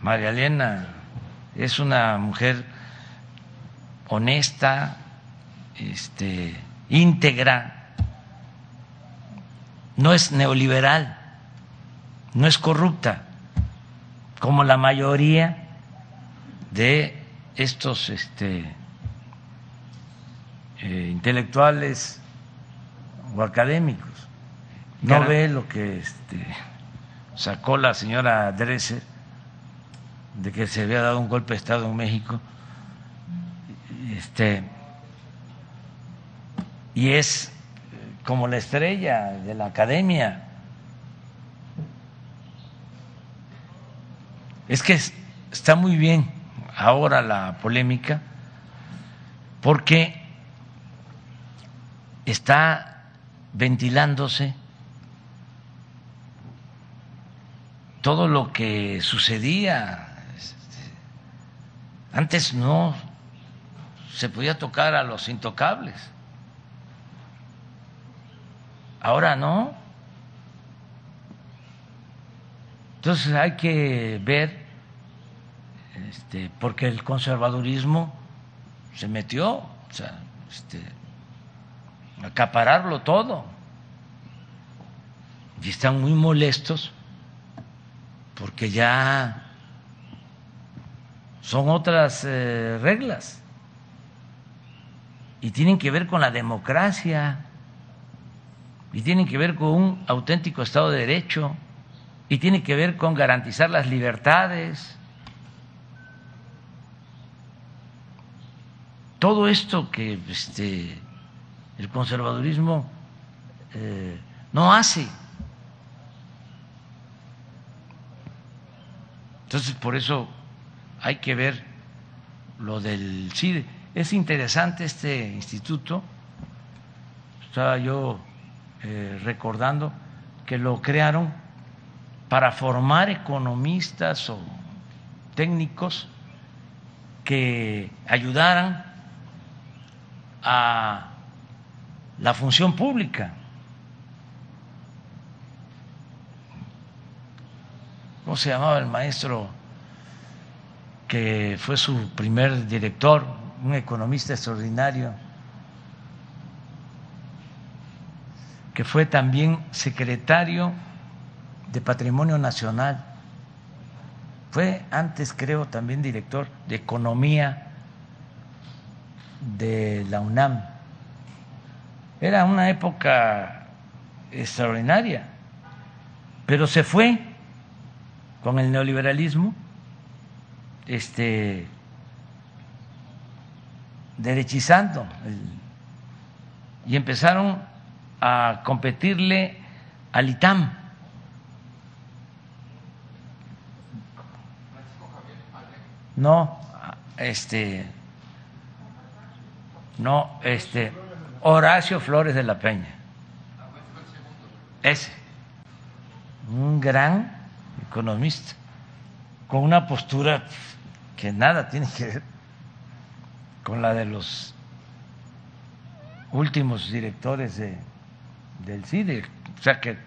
María Elena es una mujer honesta, este, íntegra, no es neoliberal, no es corrupta, como la mayoría de estos este, eh, intelectuales o académicos. No ve lo que este, sacó la señora Dresser de que se había dado un golpe de Estado en México. Este, y es eh, como la estrella de la academia. Es que es- está muy bien ahora la polémica porque está ventilándose todo lo que sucedía. este, Antes no se podía tocar a los intocables. Ahora no. Entonces hay que ver, este, porque el conservadurismo se metió, o sea, este, acapararlo todo. Y están muy molestos porque ya son otras eh, reglas. Y tienen que ver con la democracia. Y tienen que ver con un auténtico Estado de Derecho y tienen que ver con garantizar las libertades. Todo esto que este, el conservadurismo eh, no hace. Entonces, por eso hay que ver lo del CIDE. Es interesante este instituto. Estaba yo eh, recordando que lo crearon para formar economistas o técnicos que ayudaran a la función pública. ¿Cómo se llamaba el maestro que fue su primer director, un economista extraordinario, que fue también secretario de Patrimonio Nacional? Fue antes, creo, también director de Economía de la UNAM. Era una época extraordinaria, pero se fue con el neoliberalismo, este, derechizando y empezaron a competirle al ITAM. No, este, no, este, Horacio Flores de la Peña. ese, un gran economista, con una postura que nada tiene que ver con la de los últimos directores de, del CIDE, o sea que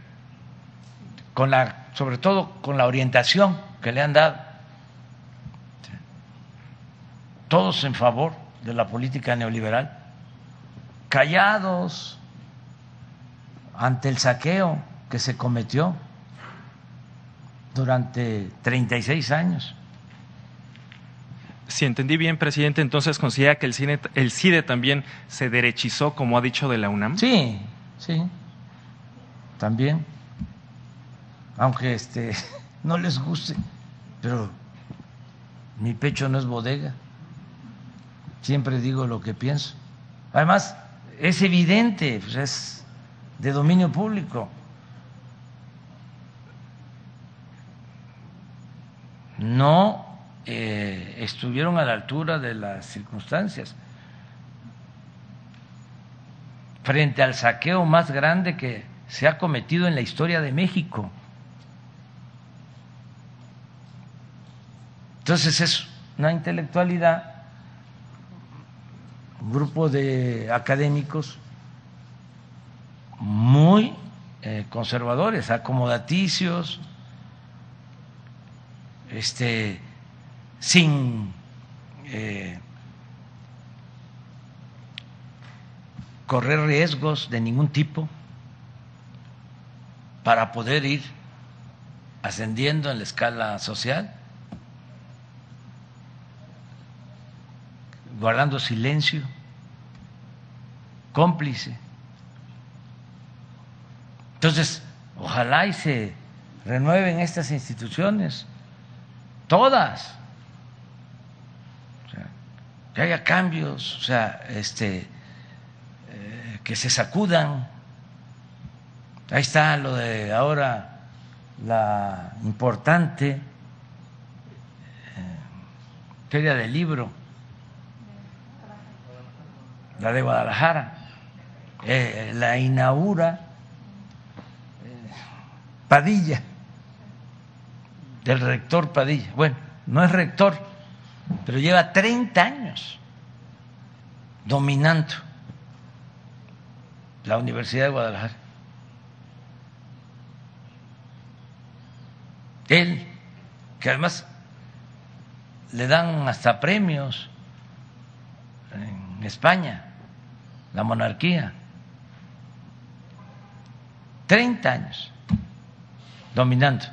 con la, sobre todo con la orientación que le han dado, todos en favor de la política neoliberal, callados ante el saqueo que se cometió durante 36 años. Si entendí bien, presidente, entonces considera que el, cine, el CIDE también se derechizó, como ha dicho de la UNAM. Sí, sí, también. Aunque este no les guste, pero mi pecho no es bodega. Siempre digo lo que pienso. Además, es evidente, pues es de dominio público. No eh, estuvieron a la altura de las circunstancias. Frente al saqueo más grande que se ha cometido en la historia de México. Entonces es una intelectualidad, grupo de académicos muy eh, conservadores, acomodaticios, este, sin eh, correr riesgos de ningún tipo para poder ir ascendiendo en la escala social, guardando silencio, cómplice. Entonces, ojalá y se renueven estas instituciones, todas, que haya cambios, o sea, este, eh, que se sacudan. Ahí está lo de ahora la importante eh, feria del libro, la de Guadalajara, eh, la inaugura Padilla, del rector Padilla. Bueno, no es rector, pero lleva 30 años dominando la Universidad de Guadalajara. Él, que además le dan hasta premios en España, la monarquía. 30 años dominando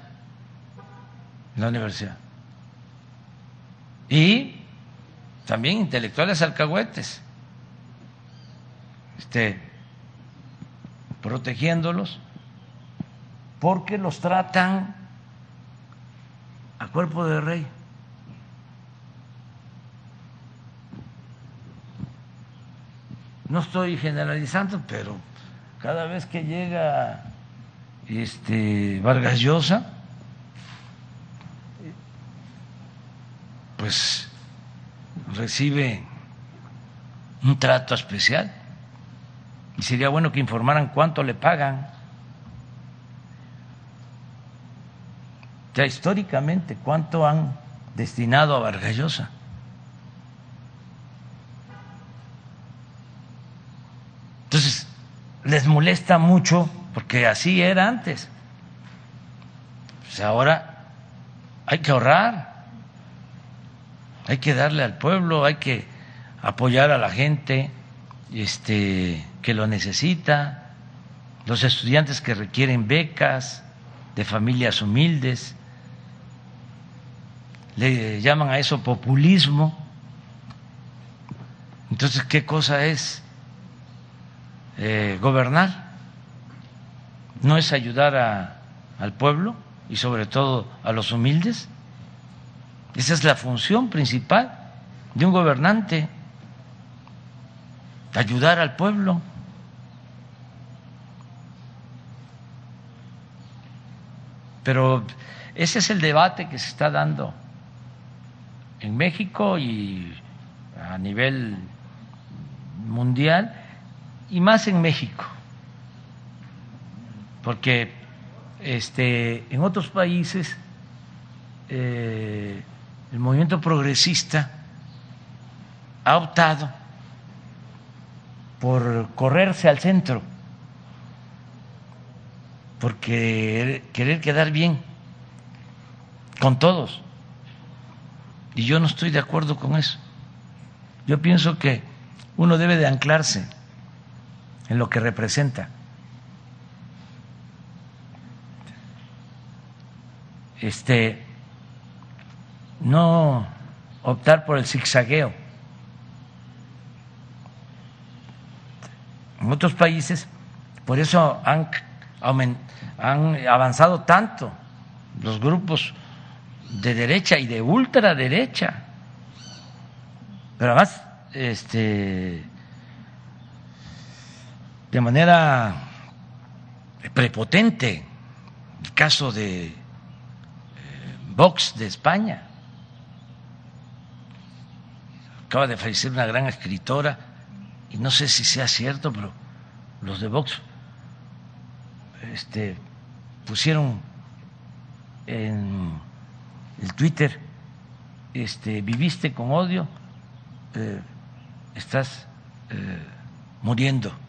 la universidad. Y también intelectuales alcahuetes, este, protegiéndolos, porque los tratan a cuerpo de rey. No estoy generalizando, pero cada vez que llega este Vargas Llosa, pues recibe un trato especial. Y sería bueno que informaran cuánto le pagan. Ya históricamente, cuánto han destinado a Vargas Llosa. Entonces, les molesta mucho porque así era antes. Pues ahora hay que ahorrar, hay que darle al pueblo, hay que apoyar a la gente este, que lo necesita, los estudiantes que requieren becas de familias humildes, le llaman a eso populismo. Entonces, ¿qué cosa es eh, gobernar? ¿No es ayudar al pueblo y sobre todo a los humildes? Esa es la función principal de un gobernante, ayudar al pueblo. Pero ese es el debate que se está dando en México y a nivel mundial y más en México porque este, en otros países eh, el movimiento progresista ha optado por correrse al centro, porque querer quedar bien con todos. Y yo no estoy de acuerdo con eso. Yo pienso que uno debe de anclarse en lo que representa. Este, no optar por el zigzagueo. En otros países, por eso han, avanzado tanto los grupos de derecha y de ultraderecha. Pero además, este, de manera prepotente, el caso de eh, Vox de España. Acaba de fallecer una gran escritora, y no sé si sea cierto, pero los de Vox este, pusieron en el Twitter, este, viviste con odio, eh, estás eh, muriendo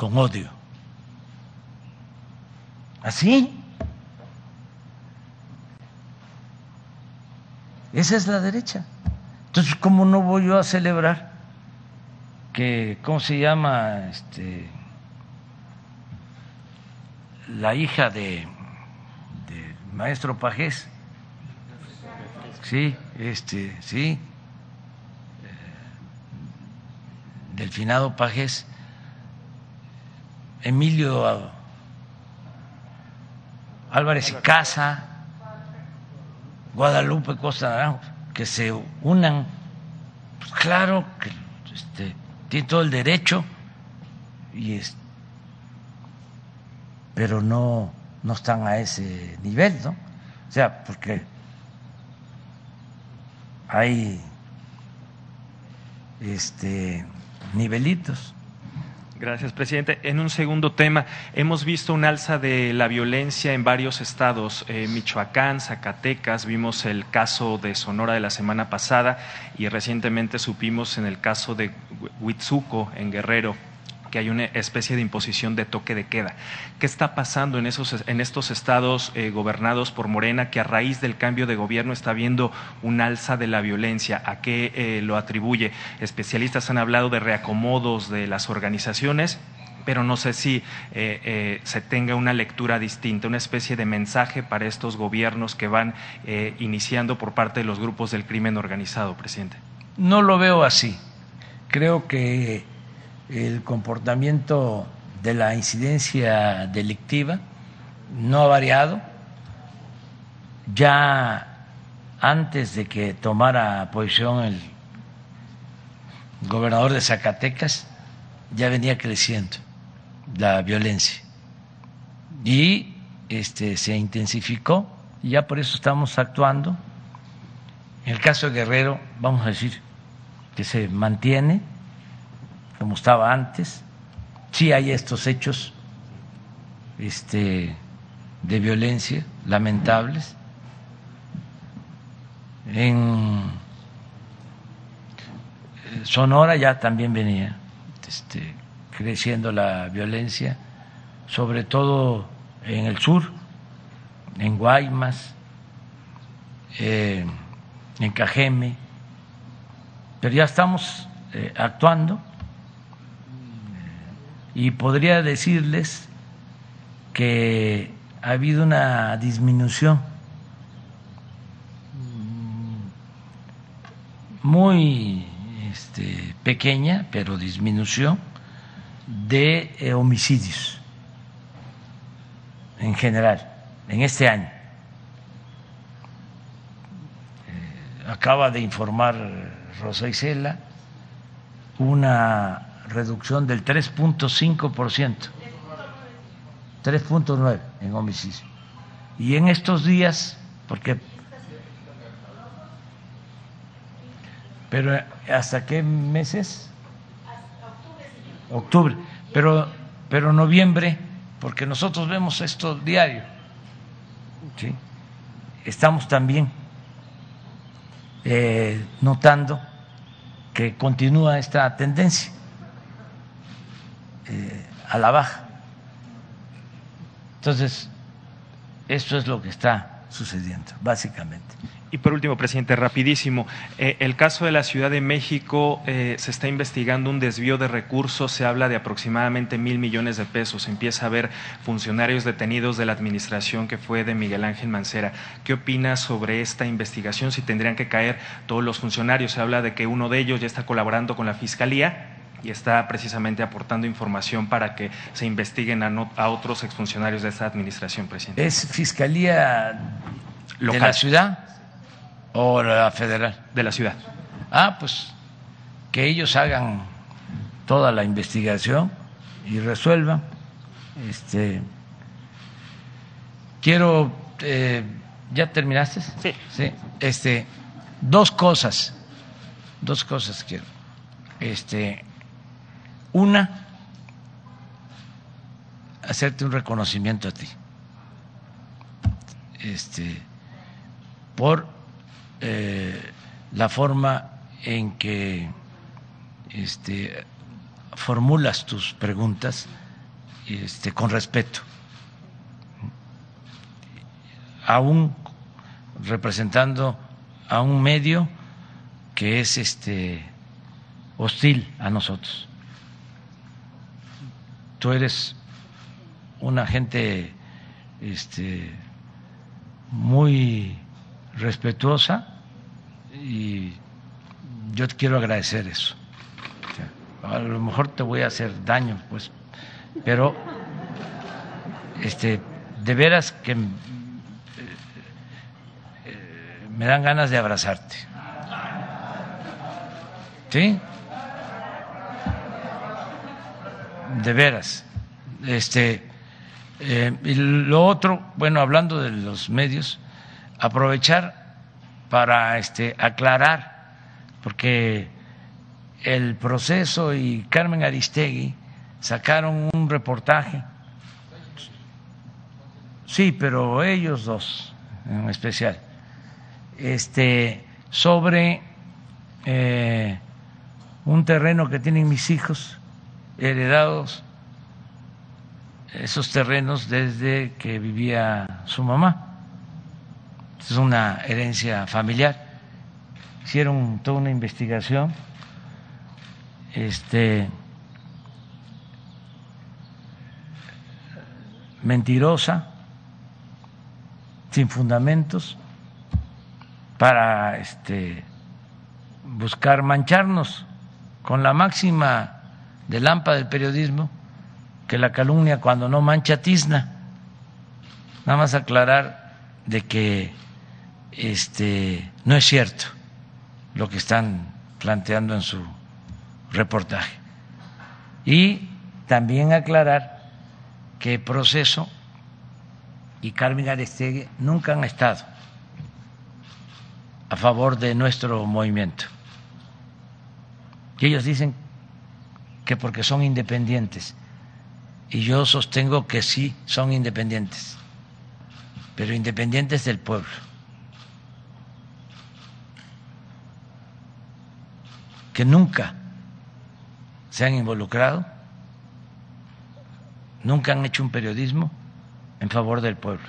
con odio. ¿Así? Esa es la derecha. Entonces, ¿cómo no voy yo a celebrar que, ¿cómo se llama? Este, la hija de, maestro Pajés. Sí, este, sí. Eh, del finado Pajés Emilio Álvarez y Casa, Guadalupe Costa Naranjo, que se unan, pues claro que este, tiene todo el derecho, y es, pero no, no están a ese nivel, ¿no? O sea, porque hay este nivelitos. Gracias, presidente. En un segundo tema, hemos visto un alza de la violencia en varios estados, eh, Michoacán, Zacatecas, vimos el caso de Sonora de la semana pasada y recientemente supimos en el caso de Huitzuco, en Guerrero, que hay una especie de imposición de toque de queda. ¿Qué está pasando en, esos, en estos estados eh, gobernados por Morena que a raíz del cambio de gobierno está viendo un alza de la violencia? ¿A qué eh, lo atribuye? Especialistas han hablado de reacomodos de las organizaciones pero no sé si eh, se tenga una lectura distinta, una especie de mensaje para estos gobiernos que van iniciando por parte de los grupos del crimen organizado, presidente. No lo veo así. Creo que el comportamiento de la incidencia delictiva no ha variado. Ya antes de que tomara posición el gobernador de Zacatecas, ya venía creciendo la violencia y este, se intensificó y ya por eso estamos actuando. En el caso de Guerrero, vamos a decir que se mantiene como estaba antes. Sí hay estos hechos este, de violencia lamentables. En Sonora ya también venía este, creciendo la violencia, sobre todo en el sur, en Guaymas, eh, en Cajeme, pero ya estamos eh, actuando y podría decirles que ha habido una disminución muy este, pequeña, pero disminución de eh, homicidios en general en este año. Eh, acaba de informar Rosa Isela una reducción del 3.5%, 3.9 en homicidio. Y en estos días, porque... Pero ¿hasta qué meses? Octubre. Pero pero noviembre, porque nosotros vemos esto diario, ¿sí? estamos también eh, notando que continúa esta tendencia eh, a la baja. Entonces, esto es lo que está sucediendo, básicamente. Y por último, presidente, rapidísimo, eh, el caso de la Ciudad de México eh, se está investigando un desvío de recursos, se habla de aproximadamente mil millones de pesos, empieza a ver funcionarios detenidos de la administración que fue de Miguel Ángel Mancera. ¿Qué opina sobre esta investigación? Si tendrían que caer todos los funcionarios, se habla de que uno de ellos ya está colaborando con la Fiscalía y está precisamente aportando información para que se investiguen a, no, a otros exfuncionarios de esta administración, presidente. ¿Es Fiscalía Local. de la ciudad o la federal? De la ciudad. Ah, pues que ellos hagan toda la investigación y resuelvan. Este, quiero, eh, ¿ya terminaste? Sí. Sí. Este, dos cosas, dos cosas quiero. Este, una, hacerte un reconocimiento a ti, este, por eh, la forma en que este, formulas tus preguntas este, con respeto, aún representando a un medio que es este hostil a nosotros tú eres una gente este, muy respetuosa y yo te quiero agradecer eso. a lo mejor te voy a hacer daño, pues, pero este, de veras que eh, me dan ganas de abrazarte. ¿Sí? De veras. Este, eh, y lo otro, bueno, hablando de los medios, aprovechar para este, aclarar, porque el proceso y Carmen Aristegui sacaron un reportaje, sí, pero ellos dos en especial, este, sobre eh, un terreno que tienen mis hijos heredados esos terrenos desde que vivía su mamá. Es una herencia familiar. Hicieron toda una investigación este mentirosa, sin fundamentos, para este buscar mancharnos con la máxima de lámpara del periodismo que la calumnia cuando no mancha tizna. Nada más aclarar de que este no es cierto lo que están planteando en su reportaje. Y también aclarar que Proceso y Carmen Aristegui nunca han estado a favor de nuestro movimiento. Y ellos dicen que porque son independientes. Y yo sostengo que sí son independientes, pero independientes del pueblo. Que nunca se han involucrado, nunca han hecho un periodismo en favor del pueblo.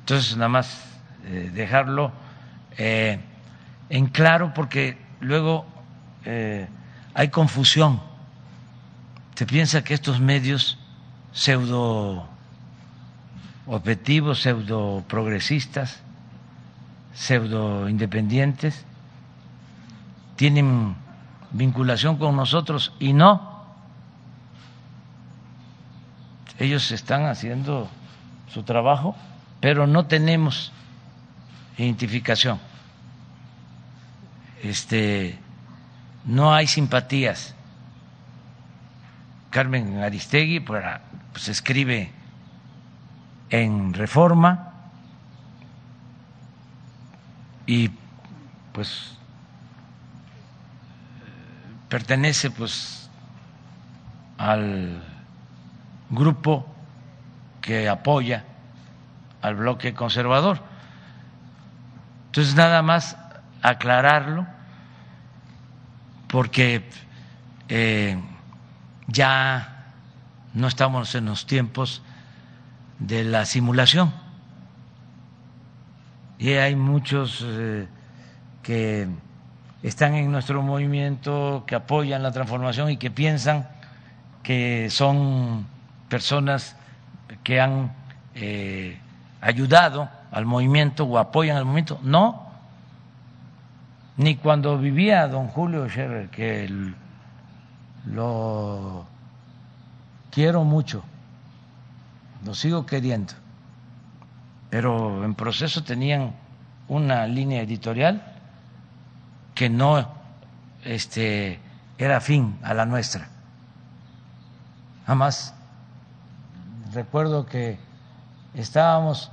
Entonces, nada más eh, dejarlo. Eh, en claro porque luego eh, hay confusión. Se piensa que estos medios pseudo objetivos, pseudo progresistas, pseudo independientes, tienen vinculación con nosotros y no. Ellos están haciendo su trabajo, pero no tenemos identificación este, no hay simpatías. Carmen Aristegui pues, escribe en reforma y pues pertenece pues al grupo que apoya al bloque conservador. Entonces, nada más aclararlo, porque eh, ya no estamos en los tiempos de la simulación. Y hay muchos eh, que están en nuestro movimiento, que apoyan la transformación y que piensan que son personas que han eh, ayudado al movimiento o apoyan al movimiento. No, ni cuando vivía don Julio Scherer, que lo quiero mucho, lo sigo queriendo, pero en proceso tenían una línea editorial que no este, era afín a la nuestra. Jamás. Recuerdo que estábamos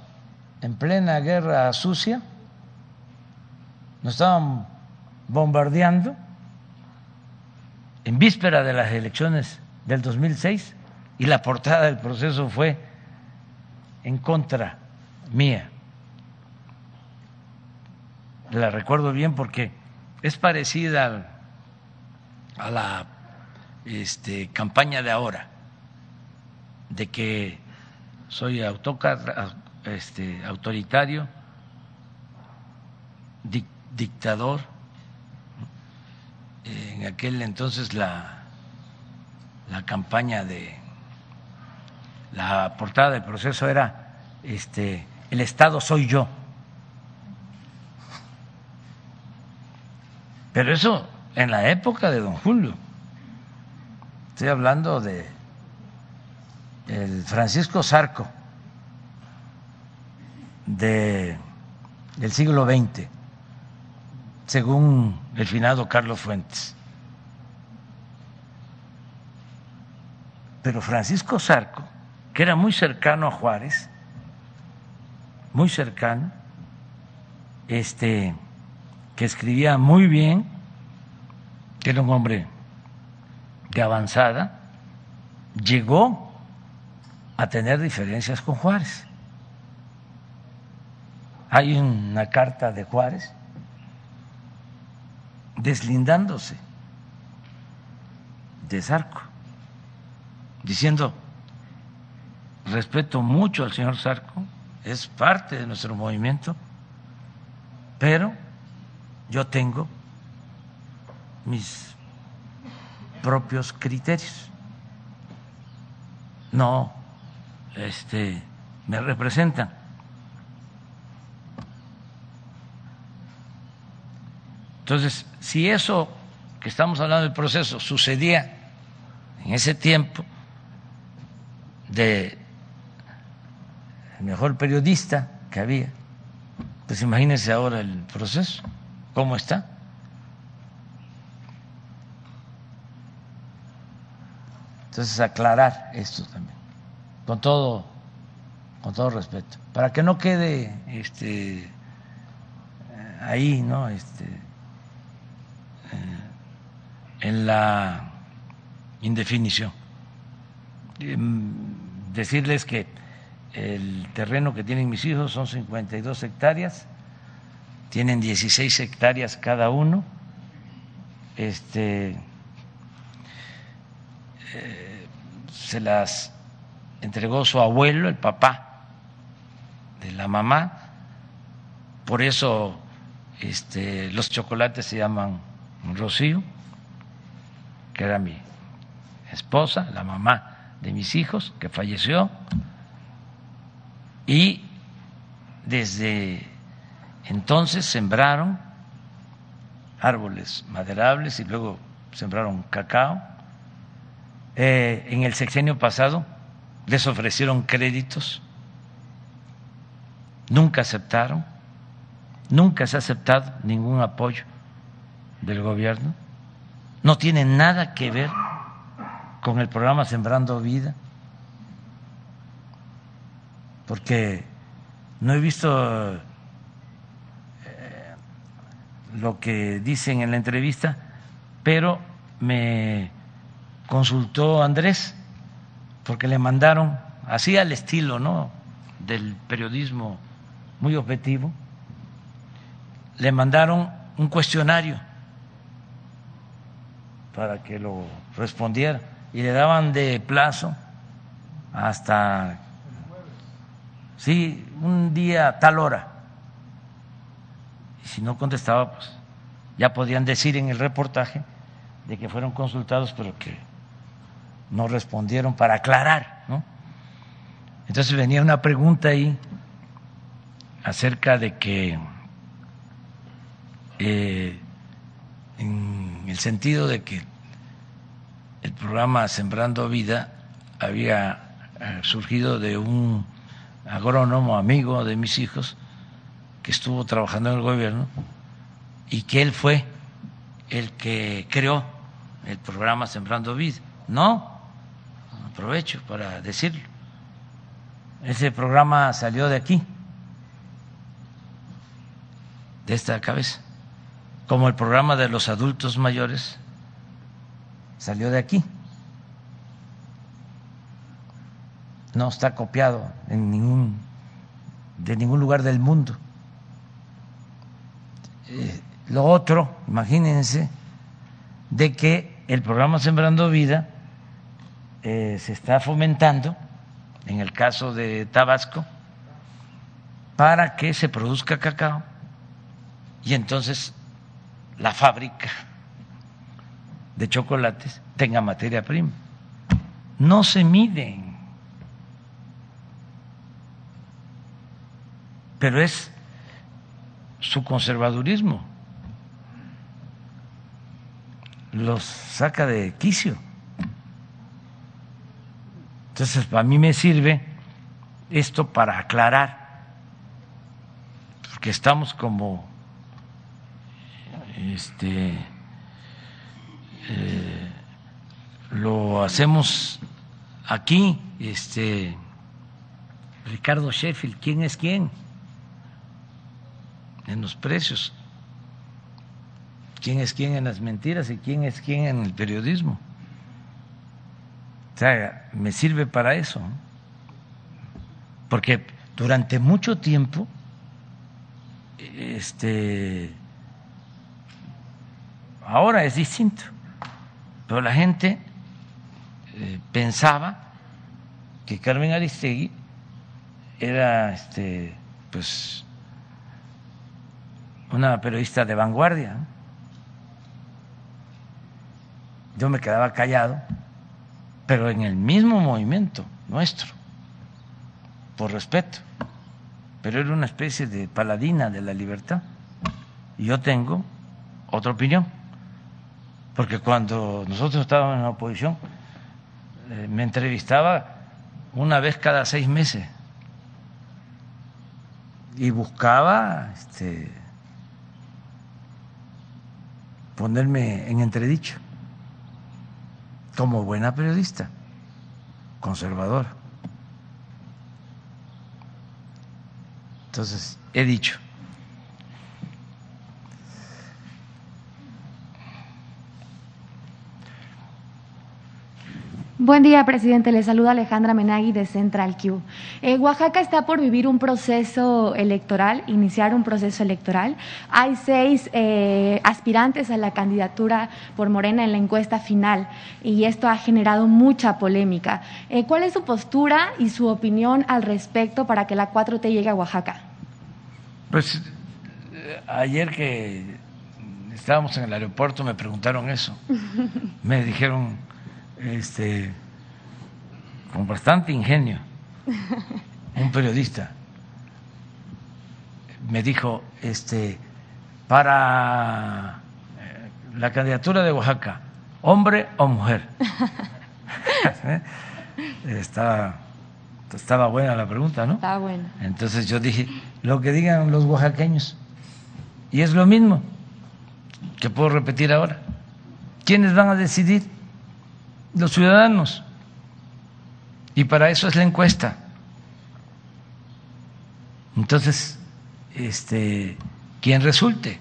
en plena guerra sucia, nos estaban bombardeando en víspera de las elecciones del 2006 y la portada del proceso fue en contra mía. La recuerdo bien porque es parecida a la este, campaña de ahora, de que soy este, autoritario, dictador. En aquel entonces la, la campaña de la portada del proceso era este, el Estado soy yo. Pero eso en la época de don Julio. Estoy hablando de el Francisco Zarco de, del siglo XX, según el finado Carlos Fuentes. Pero Francisco Zarco, que era muy cercano a Juárez, muy cercano, este que escribía muy bien, que era un hombre de avanzada, llegó a tener diferencias con Juárez. Hay una carta de Juárez deslindándose de Zarco, diciendo, respeto mucho al señor Zarco, es parte de nuestro movimiento, pero yo tengo mis propios criterios. No, este, me representan. Entonces, si eso que estamos hablando del proceso sucedía en ese tiempo de el mejor periodista que había, pues imagínense ahora el proceso cómo está. Entonces aclarar esto también, con todo, con todo respeto, para que no quede este ahí, ¿no? Este en la indefinición. Em, decirles que el terreno que tienen mis hijos son 52 hectáreas tienen 16 hectáreas cada uno. Este, eh, se las entregó su abuelo, el papá de la mamá, por eso este, los chocolates se llaman Rocío, que era mi esposa, la mamá de mis hijos, que falleció, y desde entonces sembraron árboles maderables y luego sembraron cacao. Eh, en el sexenio pasado les ofrecieron créditos, nunca aceptaron, nunca se ha aceptado ningún apoyo del gobierno, no tiene nada que ver con el programa Sembrando Vida, porque no he visto lo que dicen en la entrevista, pero me consultó Andrés, porque le mandaron, así al estilo, ¿no? Del periodismo muy objetivo, le mandaron un cuestionario para que lo respondiera y le daban de plazo hasta, sí, un día tal hora. Y si no contestaba, pues ya podían decir en el reportaje de que fueron consultados, pero que no respondieron para aclarar, ¿no? Entonces venía una pregunta ahí acerca de que eh, en el sentido de que el programa Sembrando Vida había eh, surgido de un agrónomo amigo de mis hijos que estuvo trabajando en el gobierno y que él fue el que creó el programa Sembrando Vida. No, aprovecho para decirlo. Ese programa salió de aquí, de esta cabeza, como el programa de los adultos mayores salió de aquí. No está copiado en ningún de ningún lugar del mundo. Eh, lo otro, imagínense, de que el programa Sembrando Vida eh, se está fomentando, en el caso de Tabasco, para que se produzca cacao y entonces la fábrica de chocolates tenga materia prima. No se miden, pero es su conservadurismo. Los saca de quicio. Entonces, a mí me sirve esto para aclarar, porque estamos como este eh, lo hacemos aquí, este Ricardo Sheffield, ¿quién es quién? En los precios. ¿Quién es quién en las mentiras y quién es quién en el periodismo? O sea, me sirve para eso. Porque durante mucho tiempo, este, ahora es distinto, pero la gente eh, pensaba que Carmen Aristegui era, este, pues, una periodista de vanguardia. Yo me quedaba callado pero en el mismo movimiento nuestro, por respeto. Pero era una especie de paladina de la libertad. Y yo tengo otra opinión, porque cuando nosotros estábamos en la oposición, eh, me entrevistaba una vez cada seis meses y buscaba este, ponerme en entredicho como buena periodista, conservadora. Entonces, he dicho, Buen día, presidente. Le saluda Alejandra Menagui de Central Q. Eh, Oaxaca está por vivir un proceso electoral, iniciar un proceso electoral. Hay seis eh, aspirantes a la candidatura por Morena en la encuesta final y esto ha generado mucha polémica. Eh, ¿Cuál es su postura y su opinión al respecto para que la 4T llegue a Oaxaca? Pues ayer que estábamos en el aeropuerto me preguntaron eso. me dijeron este, con bastante ingenio, un periodista me dijo, este, para eh, la candidatura de Oaxaca, hombre o mujer. estaba, estaba buena la pregunta, ¿no? Estaba buena. Entonces yo dije, lo que digan los oaxaqueños. Y es lo mismo que puedo repetir ahora. ¿Quiénes van a decidir? Los ciudadanos. Y para eso es la encuesta. Entonces, este, quien resulte.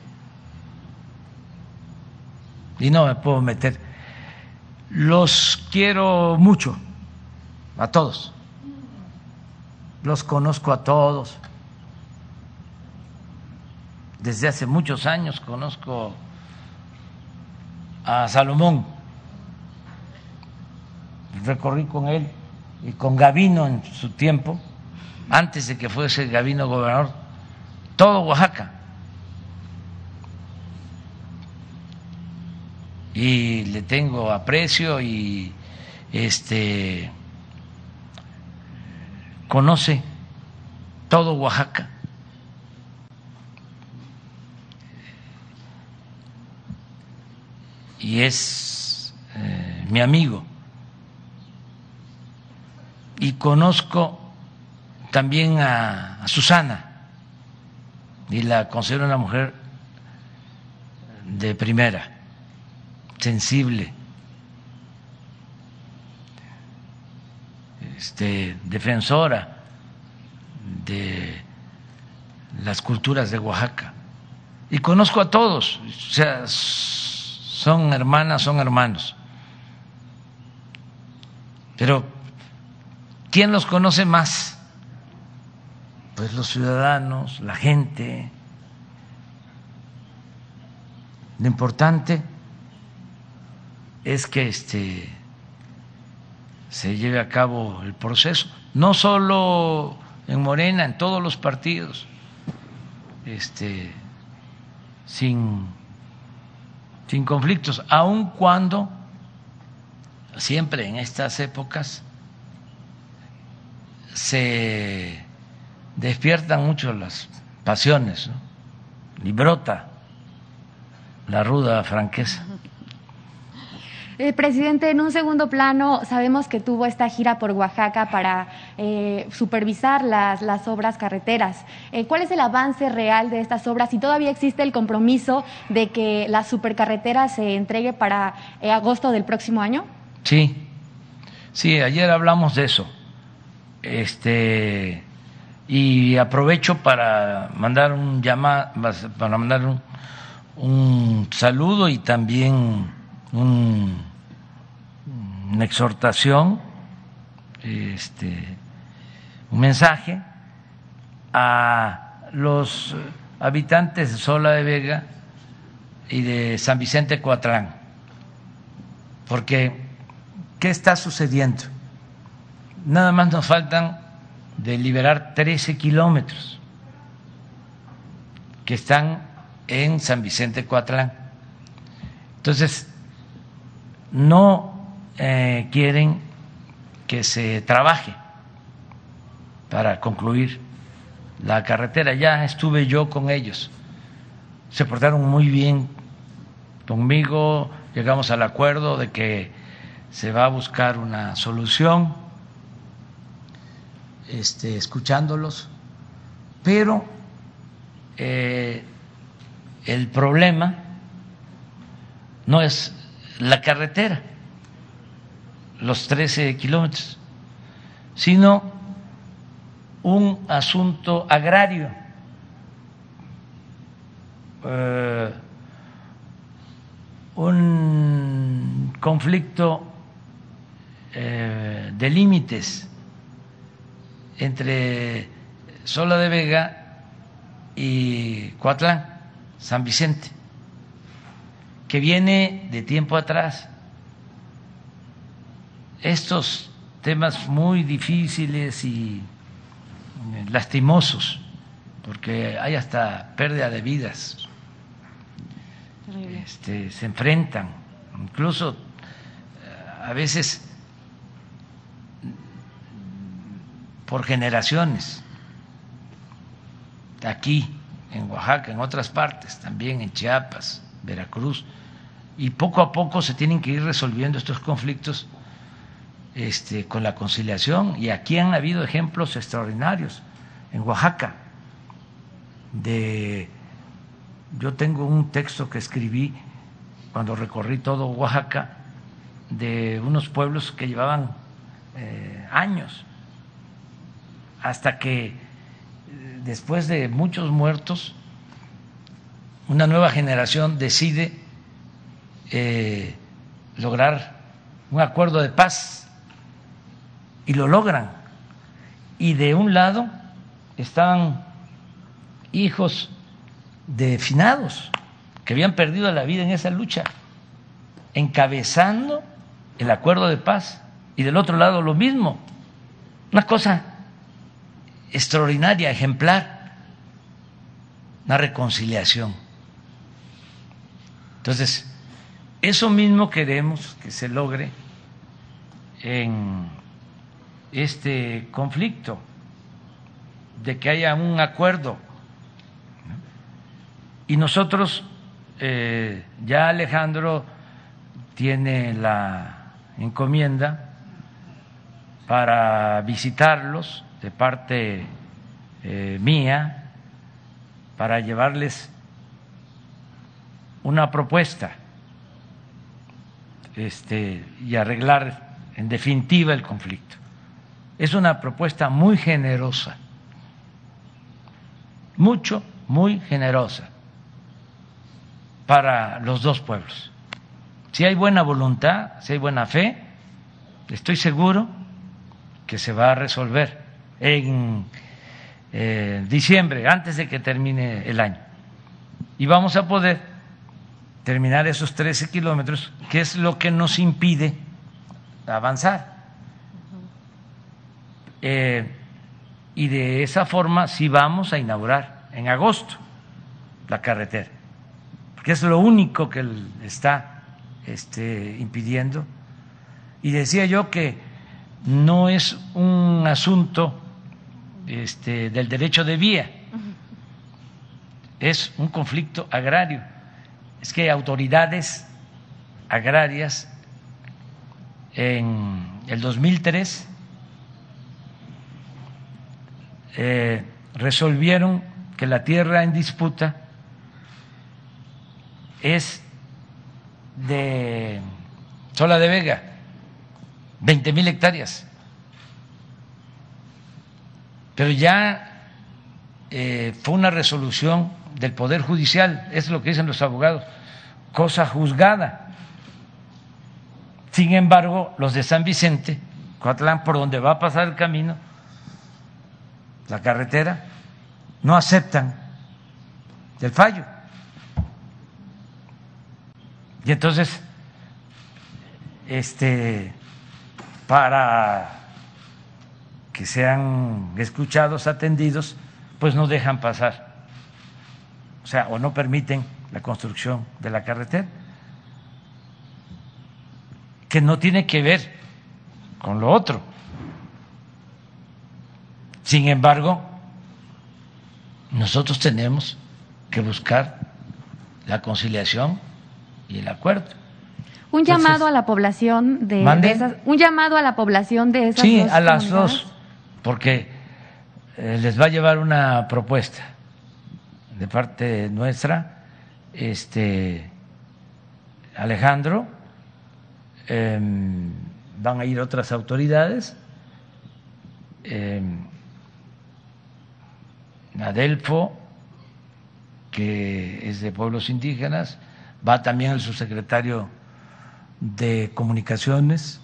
Y no me puedo meter. Los quiero mucho, a todos. Los conozco a todos. Desde hace muchos años conozco a Salomón. Recorrí con él y con Gavino en su tiempo, antes de que fuese Gavino gobernador, todo Oaxaca. Y le tengo aprecio y este conoce todo Oaxaca. Y es eh, mi amigo. Y conozco también a, Susana y la considero una mujer de primera, sensible, este, defensora de las culturas de Oaxaca. Y conozco a todos, o sea, son hermanas, son hermanos. Pero, ¿quién los conoce más? Pues los ciudadanos, la gente. Lo importante es que este se lleve a cabo el proceso, no solo en Morena, en todos los partidos, este, sin, sin conflictos, aun cuando siempre en estas épocas se despiertan mucho las pasiones ¿no? y brota la ruda franqueza. Eh, presidente, en un segundo plano, sabemos que tuvo esta gira por Oaxaca para eh, supervisar las, las, obras carreteras. Eh, ¿Cuál es el avance real de estas obras? ¿Y todavía existe el compromiso de que la supercarretera se entregue para eh, agosto del próximo año? Sí, sí, ayer hablamos de eso. Este, y aprovecho para mandar un llama, para mandar un, un saludo y también un una exhortación, este, un mensaje a los habitantes de Sola de Vega y de San Vicente Coatlán, porque ¿qué está sucediendo? Nada más nos faltan de liberar 13 kilómetros que están en San Vicente Coatlán. Entonces, no eh, quieren que se trabaje para concluir la carretera. Ya estuve yo con ellos. Se portaron muy bien conmigo, llegamos al acuerdo de que se va a buscar una solución, este, escuchándolos, pero eh, el problema no es la carretera, los 13 kilómetros, sino un asunto agrario, eh, un conflicto eh, de límites entre Sola de Vega y Coatlán, San Vicente, que viene de tiempo atrás. Estos temas muy difíciles y lastimosos, porque hay hasta pérdida de vidas, este, se enfrentan, incluso eh, a veces por generaciones, aquí en Oaxaca, en otras partes, también en Chiapas, Veracruz, y poco a poco se tienen que ir resolviendo estos conflictos este, con la conciliación. Y aquí han habido ejemplos extraordinarios. En Oaxaca de yo tengo un texto que escribí cuando recorrí todo Oaxaca de unos pueblos que llevaban eh, años hasta que eh, después de muchos muertos una nueva generación decide eh, lograr un acuerdo de paz y lo logran. Y de un lado estaban hijos de finados que habían perdido la vida en esa lucha, encabezando el acuerdo de paz. Y del otro lado lo mismo. Una cosa extraordinaria, ejemplar, una reconciliación. Entonces, eso mismo queremos que se logre en este conflicto, de que haya un acuerdo. Y nosotros, eh, ya Alejandro tiene la encomienda para visitarlos de parte eh, mía, para llevarles una propuesta este, y arreglar en definitiva el conflicto. Es una propuesta muy generosa, mucho, muy generosa para los dos pueblos. Si hay buena voluntad, si hay buena fe, estoy seguro que se va a resolver en eh, diciembre, antes de que termine el año. Y vamos a poder terminar esos 13 kilómetros, que es lo que nos impide avanzar. Eh, y de esa forma sí vamos a inaugurar en agosto la carretera, porque es lo único que está este, impidiendo. Y decía yo que no es un asunto este, del derecho de vía, es un conflicto agrario es que autoridades agrarias en el 2003 eh, resolvieron que la tierra en disputa es de Sola de Vega, 20 mil hectáreas. Pero ya eh, fue una resolución del Poder Judicial, es lo que dicen los abogados, cosa juzgada. Sin embargo, los de San Vicente, Coatlán, por donde va a pasar el camino, la carretera, no aceptan el fallo. Y entonces, este, para que sean escuchados, atendidos, pues no dejan pasar. O sea, o no permiten la construcción de la carretera, que no tiene que ver con lo otro. Sin embargo, nosotros tenemos que buscar la conciliación y el acuerdo. Un llamado a la población de, esas, un llamado a la población de esas sí, a las dos, porque eh, les va a llevar una propuesta de parte nuestra, este Alejandro, em, van a ir otras autoridades, eh, Adelfo, que es de pueblos indígenas, va también el subsecretario de Comunicaciones,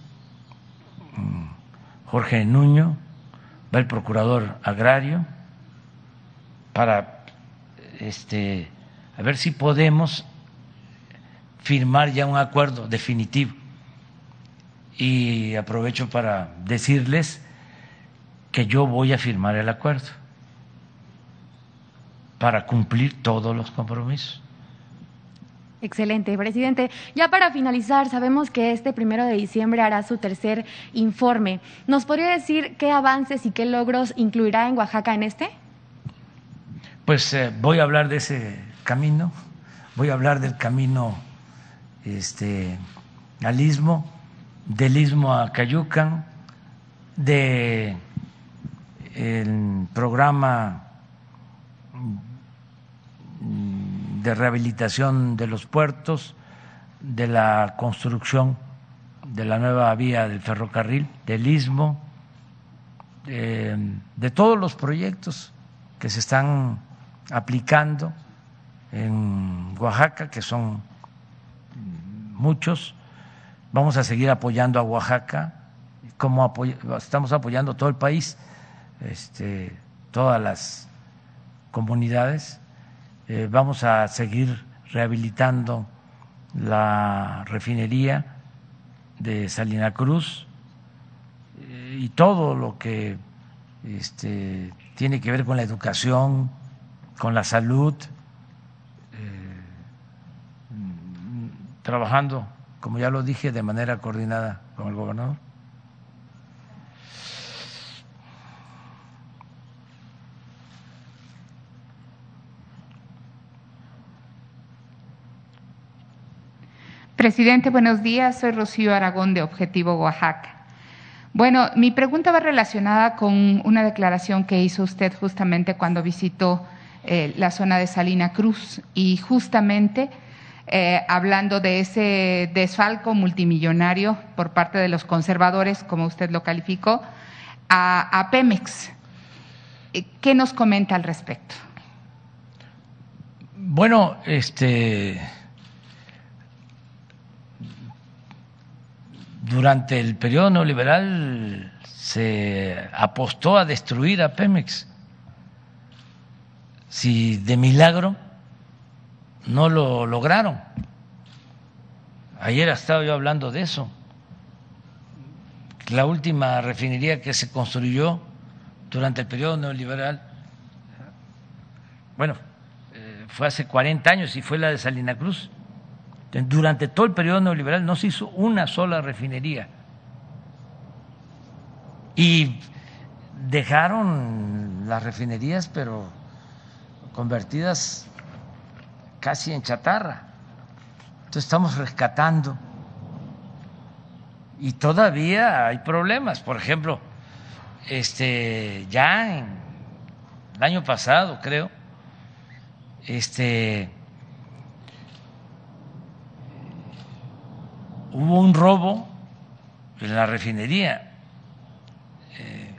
mm, Jorge Nuño, va el procurador agrario, para este, a ver si podemos firmar ya un acuerdo definitivo. Y aprovecho para decirles que yo voy a firmar el acuerdo para cumplir todos los compromisos. Excelente, presidente. Ya para finalizar, sabemos que este primero de diciembre hará su tercer informe. ¿Nos podría decir qué avances y qué logros incluirá en Oaxaca en este? pues eh, voy a hablar de ese camino, voy a hablar del camino este, al istmo, del istmo a Cayucan, de el programa de rehabilitación de los puertos, de la construcción de la nueva vía del ferrocarril, del istmo, de, todos los proyectos que se están aplicando en Oaxaca, que son muchos, Vamos a seguir apoyando a Oaxaca, como estamos apoyando todo el país, este, todas las comunidades. Eh, vamos a seguir rehabilitando la refinería de Salina Cruz eh, y todo lo que este, tiene que ver con la educación, con la salud, eh, trabajando, como ya lo dije, de manera coordinada con el gobernador. Presidente, buenos días. Soy Rocío Aragón de Objetivo Oaxaca. Bueno, mi pregunta va relacionada con una declaración que hizo usted justamente cuando visitó eh, la zona de Salina Cruz y justamente eh, hablando de ese desfalco multimillonario por parte de los conservadores, como usted lo calificó, a, a Pemex. Eh, ¿Qué nos comenta al respecto? Bueno, este durante el periodo neoliberal se apostó a destruir a Pemex. Si de milagro no lo lograron. Ayer estaba yo hablando de eso. La última refinería que se construyó durante el periodo neoliberal, bueno, eh, fue hace 40 años y fue la de Salina Cruz. Durante todo el periodo neoliberal no se hizo una sola refinería. Y dejaron las refinerías, pero convertidas casi en chatarra. Entonces estamos rescatando. Y todavía hay problemas. Por ejemplo, este, ya en el año pasado, creo, este, hubo un robo en la refinería, eh,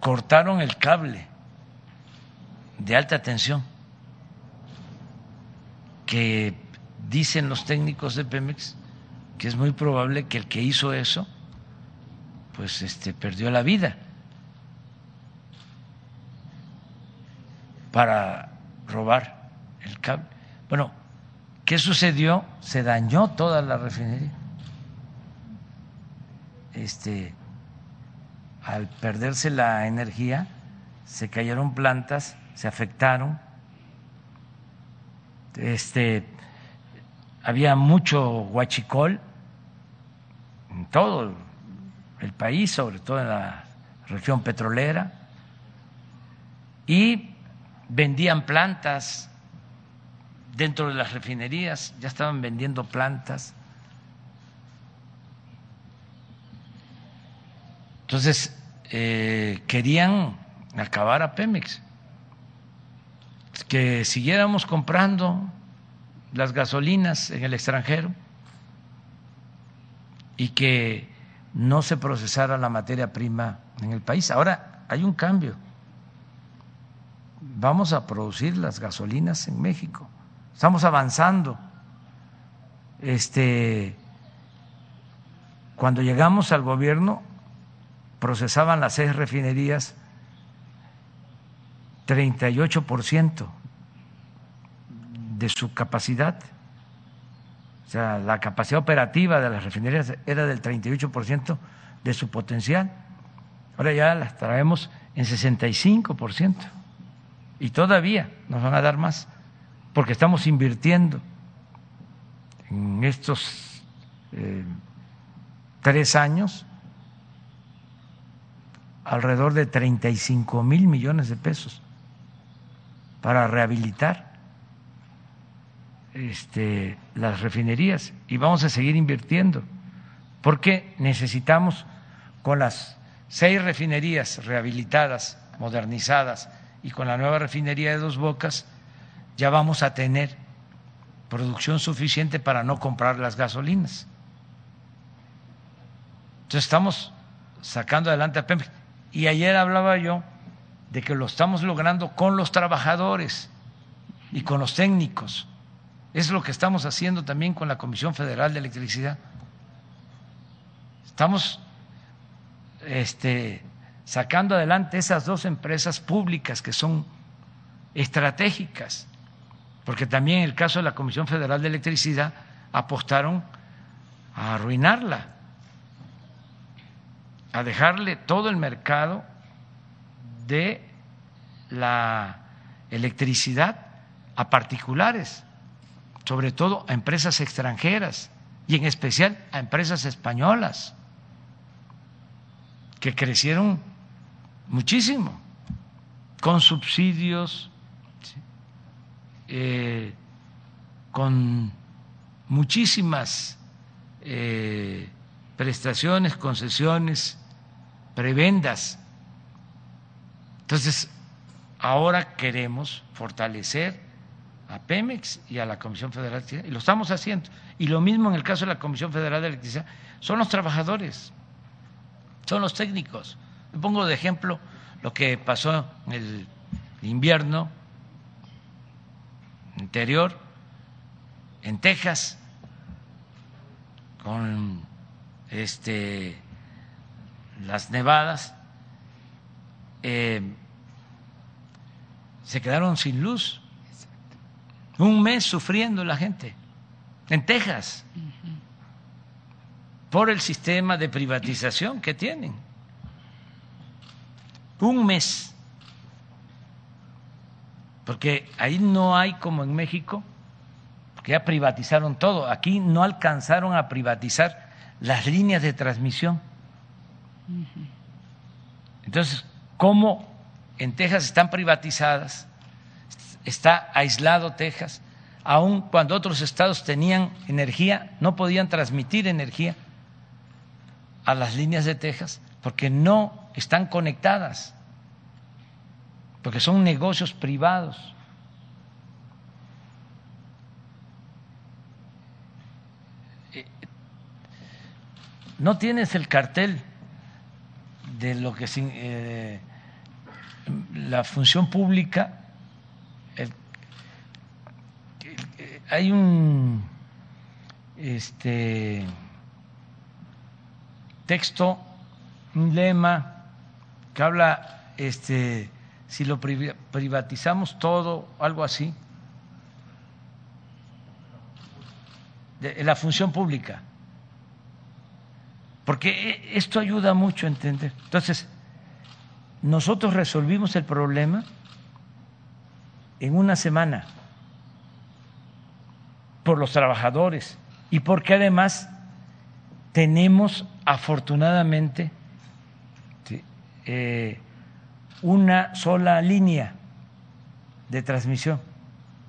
cortaron el cable de alta tensión que dicen los técnicos de Pemex que es muy probable que el que hizo eso pues este perdió la vida para robar el cable. Bueno, ¿qué sucedió? Se dañó toda la refinería este, al perderse la energía, se cayeron plantas, se afectaron. Este, había mucho huachicol en todo el país, sobre todo en la región petrolera, y vendían plantas dentro de las refinerías, ya estaban vendiendo plantas Entonces, eh, querían acabar a Pemex, que siguiéramos comprando las gasolinas en el extranjero y que no se procesara la materia prima en el país. Ahora hay un cambio. Vamos a producir las gasolinas en México. Estamos avanzando. Este cuando llegamos al gobierno procesaban las seis refinerías 38% de su capacidad. O sea, la capacidad operativa de las refinerías era del 38% de su potencial. Ahora ya las traemos en 65%. Y todavía nos van a dar más, porque estamos invirtiendo en estos eh, tres años alrededor de 35 mil millones de pesos para rehabilitar este, las refinerías y vamos a seguir invirtiendo. Porque necesitamos con las seis refinerías rehabilitadas, modernizadas y con la nueva refinería de Dos Bocas ya vamos a tener producción suficiente para no comprar las gasolinas. Entonces estamos sacando adelante a Pemex. Y ayer hablaba yo de que lo estamos logrando con los trabajadores y con los técnicos. Es lo que estamos haciendo también con la Comisión Federal de Electricidad. Estamos este, sacando adelante esas dos empresas públicas que son estratégicas, porque también en el caso de la Comisión Federal de Electricidad apostaron a arruinarla, a dejarle todo el mercado de la electricidad a particulares, sobre todo a empresas extranjeras y en especial a empresas españolas que crecieron muchísimo, con subsidios, eh, con muchísimas eh, prestaciones, concesiones, prebendas. Entonces, ahora queremos fortalecer a Pemex y a la Comisión Federal de Electricidad, y lo estamos haciendo. Y lo mismo en el caso de la Comisión Federal de Electricidad, son los trabajadores, son los técnicos. Me pongo de ejemplo lo que pasó en el invierno interior en Texas con este las nevadas eh, se quedaron sin luz. Un mes sufriendo la gente en Texas por el sistema de privatización que tienen. Un mes porque ahí no hay como en México que ya privatizaron todo. Aquí no alcanzaron a privatizar las líneas de transmisión. Entonces, ¿cómo en Texas están privatizadas? Está aislado Texas, aun cuando otros estados tenían energía, no podían transmitir energía a las líneas de Texas porque no están conectadas, porque son negocios privados. no tienes el cartel de lo que eh, la función pública, hay un este, texto, un lema que habla este, si lo privatizamos todo, algo así, de la función pública. Porque esto ayuda mucho a entender. Entonces, nosotros resolvimos el problema en una semana. Por los trabajadores. Y porque además tenemos afortunadamente eh, una sola línea de transmisión,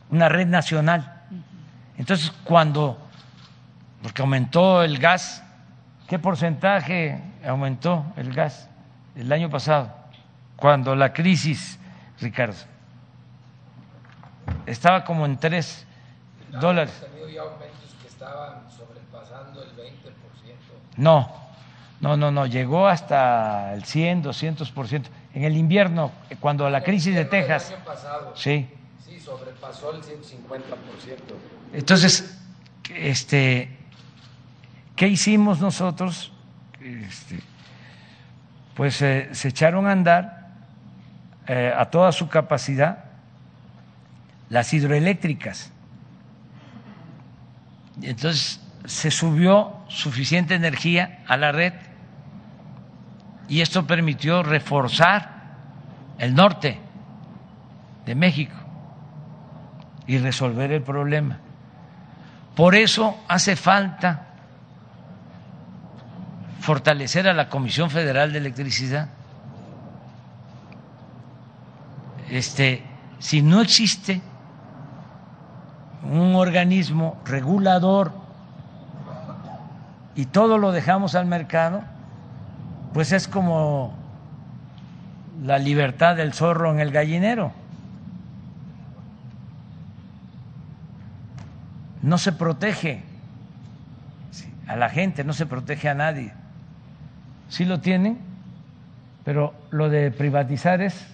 una red nacional. Entonces, cuando, porque aumentó el gas ¿Qué porcentaje aumentó el gas el año pasado? Cuando la crisis, Ricardo, estaba como en 3 dólares. que estaban sobrepasando el 20%. No, no, no, no, llegó hasta el 100, 200%. En el invierno, cuando la crisis de Texas. El año pasado, sí. Sí, sobrepasó el 150%. Entonces, este, ¿Qué hicimos nosotros? Este, pues eh, se echaron a andar eh, a toda su capacidad las hidroeléctricas. Entonces se subió suficiente energía a la red y esto permitió reforzar el norte de México y resolver el problema. Por eso hace falta fortalecer a la Comisión Federal de Electricidad. Este, si no existe un organismo regulador y todo lo dejamos al mercado, pues es como la libertad del zorro en el gallinero. No se protege a la gente, no se protege a nadie sí lo tienen, pero lo de privatizar es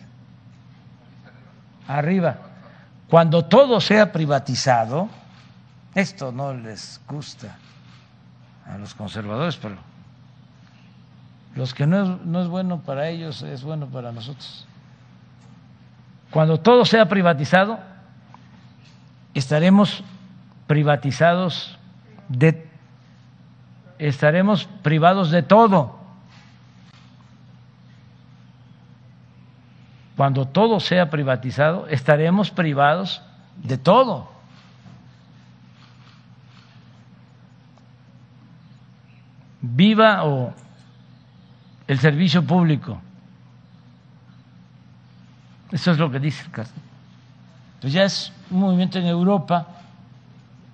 arriba. Cuando todo sea privatizado, esto no les gusta a los conservadores, pero los que no es, no es bueno para ellos, es bueno para nosotros. Cuando todo sea privatizado, estaremos privatizados de estaremos privados de todo. Cuando todo sea privatizado, estaremos privados de todo. Viva o el servicio público. Eso es lo que dice el caso. Pues ya es un movimiento en Europa,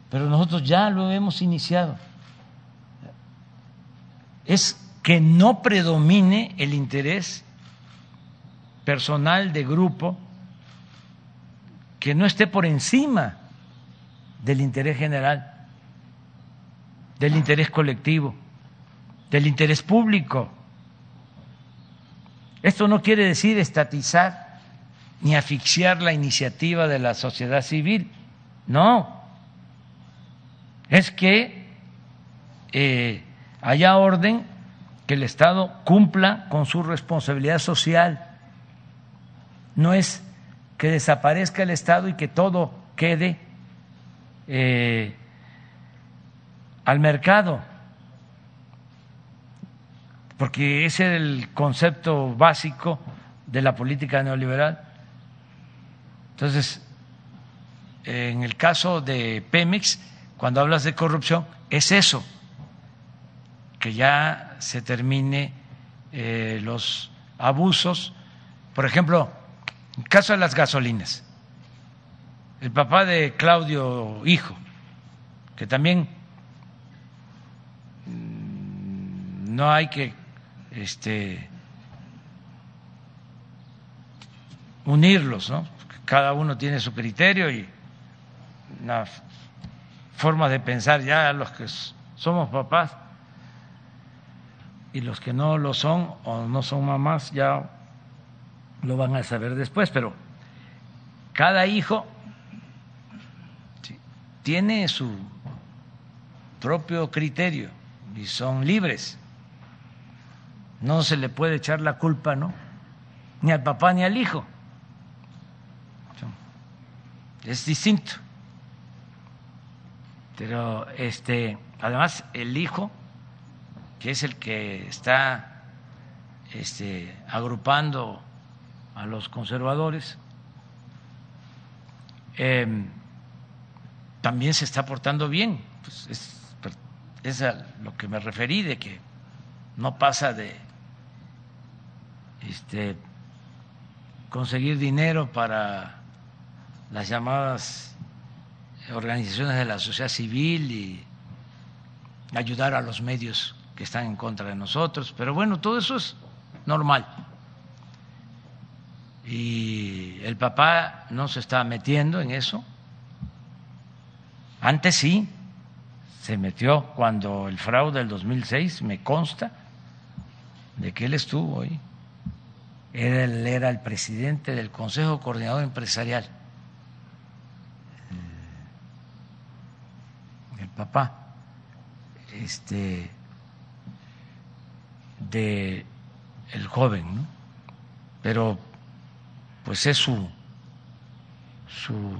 pero nosotros ya lo hemos iniciado. Es que no predomine el interés personal de grupo, que no esté por encima del interés general, del interés colectivo, del interés público. Esto no quiere decir estatizar ni asfixiar la iniciativa de la sociedad civil, no, es que eh, haya orden, que el Estado cumpla con su responsabilidad social, no es que desaparezca el Estado y que todo quede eh, al mercado, porque ese es el concepto básico de la política neoliberal. Entonces, en el caso de Pemex, cuando hablas de corrupción, es eso, que ya se termine eh, los abusos. Por ejemplo, en el caso de las gasolinas, el papá de Claudio Hijo, que también mm, no hay que este, unirlos, ¿no? Cada uno tiene su criterio y una forma de pensar ya los que somos papás y los que no lo son o no son mamás ya lo van a saber después, pero cada hijo tiene su propio criterio y son libres. No se le puede echar la culpa, ¿no? Ni al papá ni al hijo. Es distinto. Pero este, además el hijo, que es el que está este, agrupando a los conservadores, em, también se está portando bien. Pues es, es a lo que me referí, de que no pasa de este, conseguir dinero para las llamadas organizaciones de la sociedad civil y ayudar a los medios que están en contra de nosotros. Pero bueno, todo eso es normal. Y el papá no se está metiendo en eso. Antes sí, se metió cuando el fraude del 2006, me consta, de que él estuvo ahí. Él era el presidente del Consejo Coordinador Empresarial papá este de el joven, ¿no? Pero pues es su su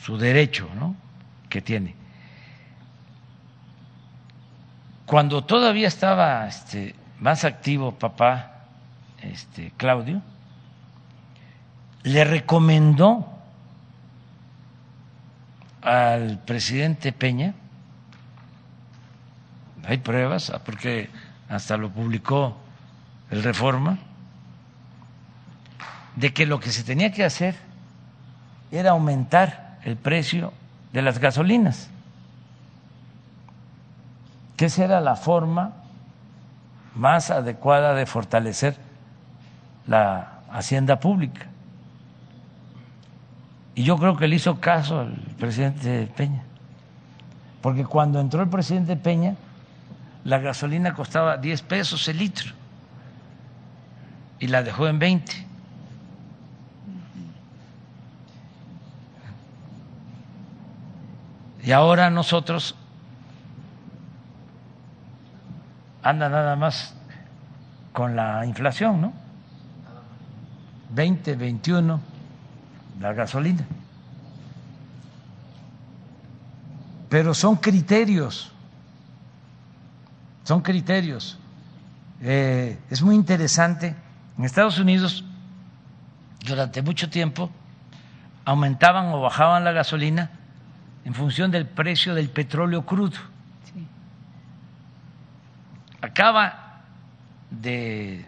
su derecho, ¿no? que tiene. Cuando todavía estaba este, más activo papá este, Claudio, le recomendó al presidente Peña, hay pruebas, ah, porque hasta lo publicó el Reforma, de que lo que se tenía que hacer era aumentar el precio de las gasolinas, que esa era la forma más adecuada de fortalecer la hacienda pública. Y yo creo que le hizo caso al presidente Peña. Porque cuando entró el presidente Peña, la gasolina costaba 10 pesos el litro y la dejó en 20. Y ahora nosotros anda nada más con la inflación, ¿no? 20, 21, la gasolina. Pero son criterios, son criterios. Eh, es muy interesante. En Estados Unidos, durante mucho tiempo, aumentaban o bajaban la gasolina en función del precio del petróleo crudo. Acaba de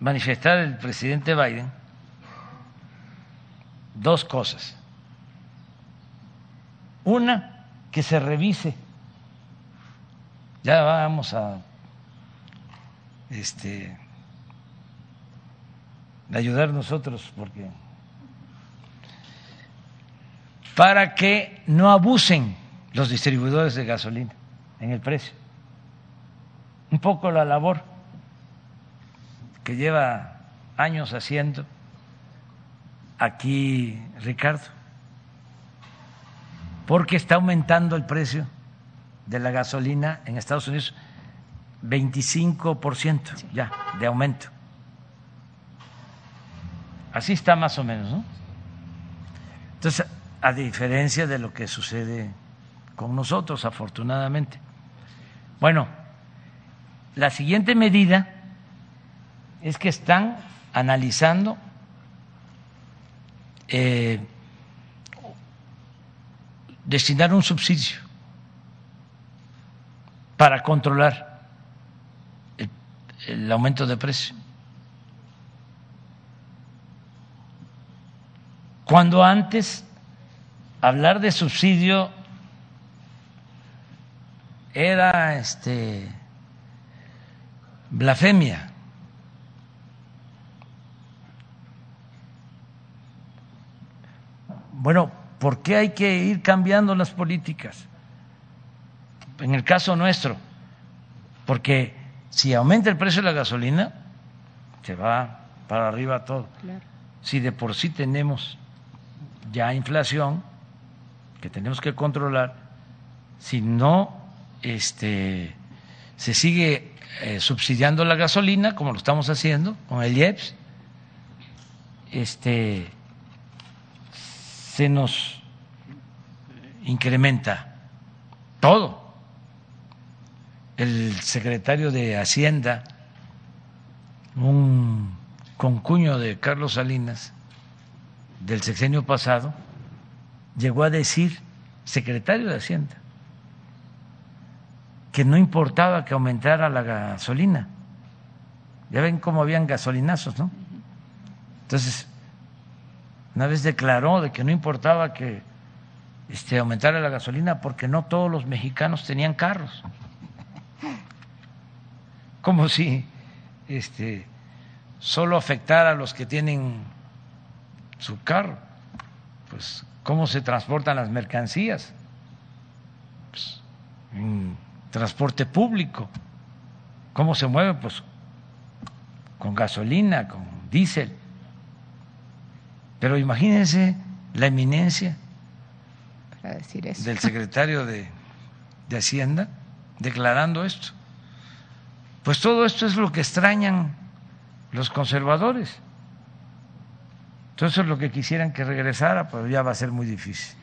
manifestar el presidente Biden dos cosas. Una, que se revise. Ya vamos a este ayudar nosotros porque para que no abusen los distribuidores de gasolina en el precio. Un poco la labor que lleva años haciendo aquí Ricardo, porque está aumentando el precio de la gasolina en Estados Unidos 25% ya de aumento. Así está más o menos, ¿no? Entonces, a diferencia de lo que sucede con nosotros, afortunadamente. Bueno, la siguiente medida es que están analizando eh, destinar un subsidio para controlar el, el aumento de precio. Cuando antes hablar de subsidio era este blasfemia. Bueno, ¿por qué hay que ir cambiando las políticas? En el caso nuestro, porque si aumenta el precio de la gasolina, se va para arriba todo. Si de por sí tenemos ya inflación que tenemos que controlar, si no este, se sigue eh, subsidiando la gasolina, como lo estamos haciendo con el IEPS, este, nos incrementa todo. El secretario de Hacienda, un concuño de Carlos Salinas, del sexenio pasado, llegó a decir, secretario de Hacienda, que no importaba que aumentara la gasolina. Ya ven cómo habían gasolinazos, ¿no? Entonces, una vez declaró de que no importaba que este, aumentara la gasolina porque no todos los mexicanos tenían carros. Como si este, solo afectara a los que tienen su carro. Pues, ¿cómo se transportan las mercancías? Pues, en transporte público. ¿Cómo se mueve? Pues con gasolina, con diésel. Pero imagínense la eminencia del secretario de, de Hacienda declarando esto. Pues todo esto es lo que extrañan los conservadores. Entonces lo que quisieran que regresara, pues ya va a ser muy difícil.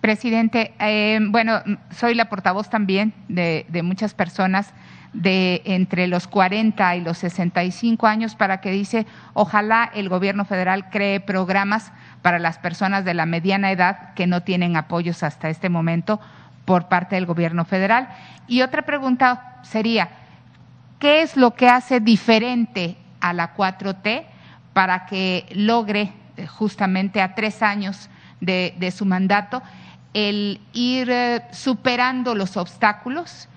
Presidente, eh, bueno, soy la portavoz también de, de, muchas personas de entre los 40 y los 65 años para que dice, ojalá el gobierno federal cree programas para las personas de la mediana edad que no tienen apoyos hasta este momento por parte del gobierno federal. Y otra pregunta sería, ¿qué es lo que hace diferente a la 4T para que logre eh, justamente a tres años de, de su mandato el ir eh, superando los obstáculos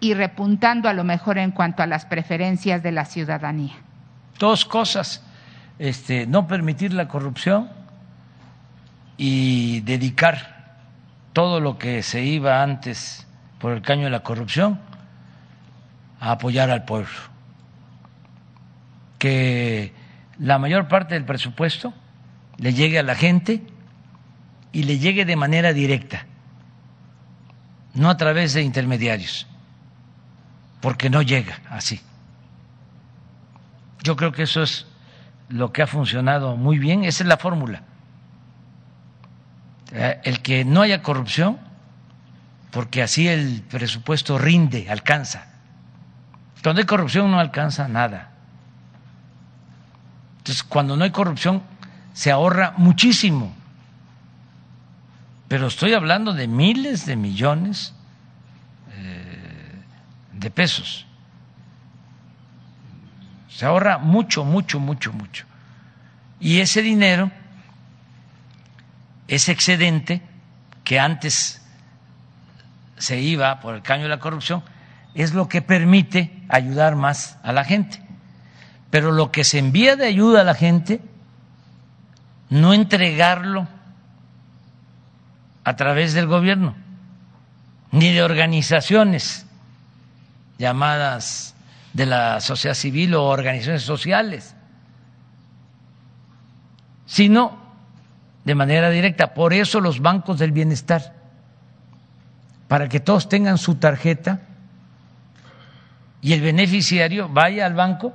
y repuntando a lo mejor en cuanto a las preferencias de la ciudadanía? Dos cosas, este, no permitir la corrupción y dedicar todo lo que se iba antes por el caño de la corrupción a apoyar al pueblo. Que la mayor parte del presupuesto le llegue a la gente y le llegue de manera directa, no a través de intermediarios. Porque no llega así. Yo creo que eso es lo que ha funcionado muy bien, esa es la fórmula. Eh, el que no haya corrupción, porque así el presupuesto rinde, alcanza. Cuando hay corrupción no alcanza nada. Entonces, cuando no hay corrupción, se ahorra muchísimo. Pero estoy hablando de miles de millones de pesos. Se ahorra mucho, mucho, mucho, mucho. Y ese dinero, ese excedente que antes se iba por el caño de la corrupción, es lo que permite ayudar más a la gente. Pero lo que se envía de ayuda a la gente, no entregarlo a través del gobierno, ni de organizaciones llamadas de la sociedad civil o organizaciones sociales, sino de manera directa. Por eso los bancos del bienestar, para que todos tengan su tarjeta y el beneficiario vaya al banco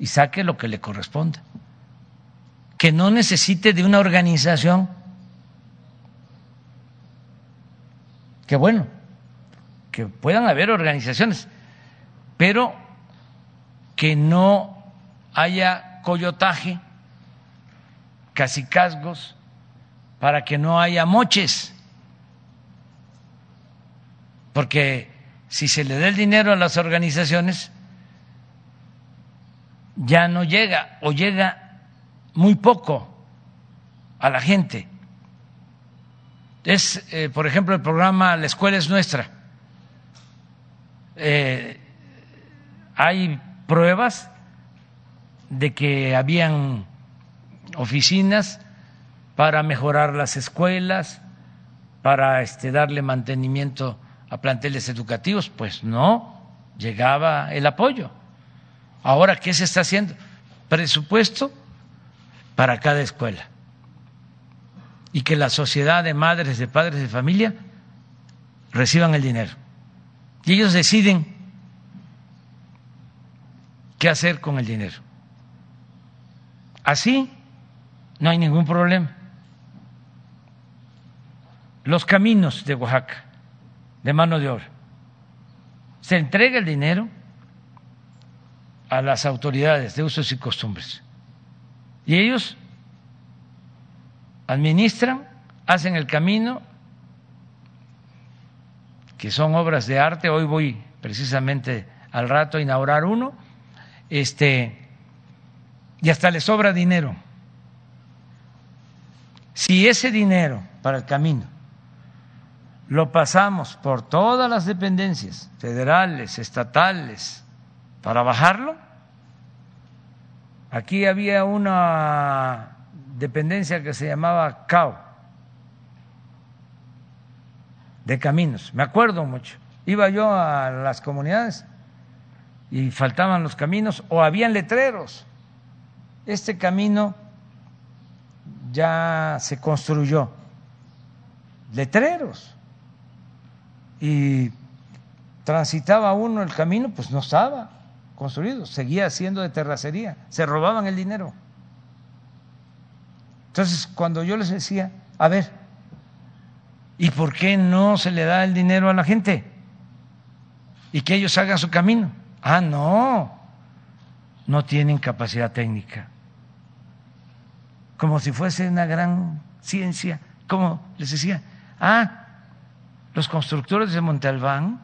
y saque lo que le corresponda. Que no necesite de una organización. Que bueno, que puedan haber organizaciones, pero que no haya coyotaje, casicazgos, para que no haya moches. Porque si se le da el dinero a las organizaciones, ya no llega o llega muy poco a la gente. Es, eh, por ejemplo, el programa La Escuela es Nuestra. Eh, hay pruebas de que habían oficinas para mejorar las escuelas, para este, darle mantenimiento a planteles educativos, pues no llegaba el apoyo. Ahora, ¿qué se está haciendo? Presupuesto para cada escuela. Y que la sociedad de madres, de padres de familia reciban el dinero. Y ellos deciden qué hacer con el dinero. Así no hay ningún problema. Los caminos de Oaxaca, de mano de obra. Se entrega el dinero a las autoridades de usos y costumbres. Y ellos administran, hacen el camino, que son obras de arte. Hoy voy precisamente al rato a inaugurar uno este, y hasta le sobra dinero. Si ese dinero para el camino lo pasamos por todas las dependencias federales, estatales, para bajarlo, aquí había una dependencia que se llamaba CAO, de caminos, me acuerdo mucho. Iba yo a las comunidades y faltaban los caminos o habían letreros. Este camino ya se construyó, letreros. Y transitaba uno el camino, pues no estaba construido, seguía siendo de terracería, se robaban el dinero. Entonces, cuando yo les decía, a ver, ¿y por qué no se le da el dinero a la gente? Y que ellos hagan su camino. Ah, no, no tienen capacidad técnica. Como si fuese una gran ciencia. Como les decía, ah, los constructores de Montalbán,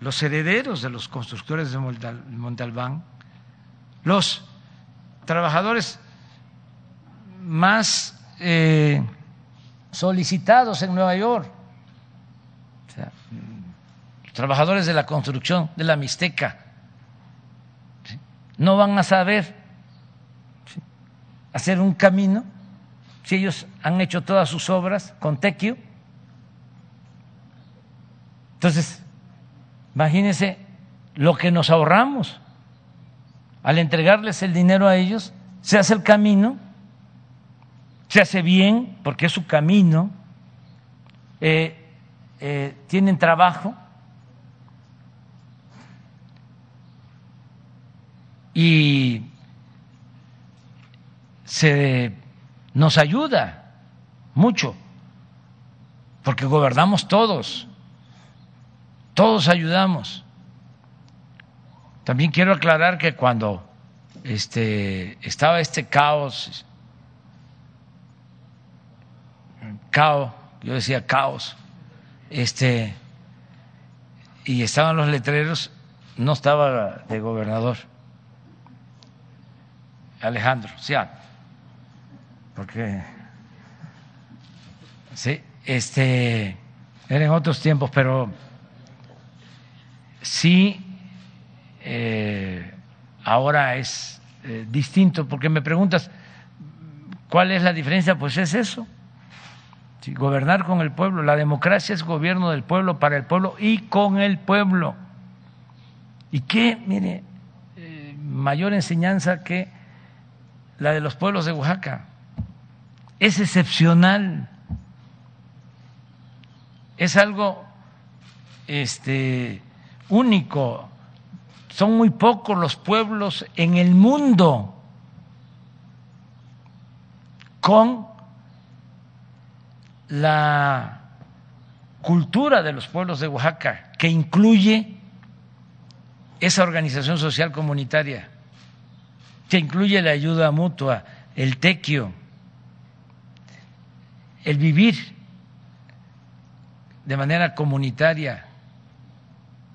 los herederos de los constructores de Montalbán, los trabajadores más eh, solicitados en Nueva York, trabajadores de la construcción de la Mixteca, no van a saber hacer un camino si ellos han hecho todas sus obras con tequio. Entonces, imagínense lo que nos ahorramos al entregarles el dinero a ellos, se hace el camino, se hace bien porque es su camino, eh, eh, tienen trabajo y se nos ayuda mucho, porque gobernamos todos, todos ayudamos. También quiero aclarar que cuando este, estaba este caos, caos, yo decía caos, este, y estaban los letreros, no estaba de gobernador. Alejandro, sí, ah, porque sí, este, eran otros tiempos, pero sí, eh, ahora es eh, distinto, porque me preguntas, ¿cuál es la diferencia? Pues es eso, gobernar con el pueblo, la democracia es gobierno del pueblo, para el pueblo y con el pueblo. ¿Y qué, mire, eh, mayor enseñanza que la de los pueblos de Oaxaca? Es excepcional. Es algo este, único. Son muy pocos los pueblos en el mundo con la cultura de los pueblos de Oaxaca, que incluye esa organización social comunitaria, que incluye la ayuda mutua, el tequio, el vivir de manera comunitaria.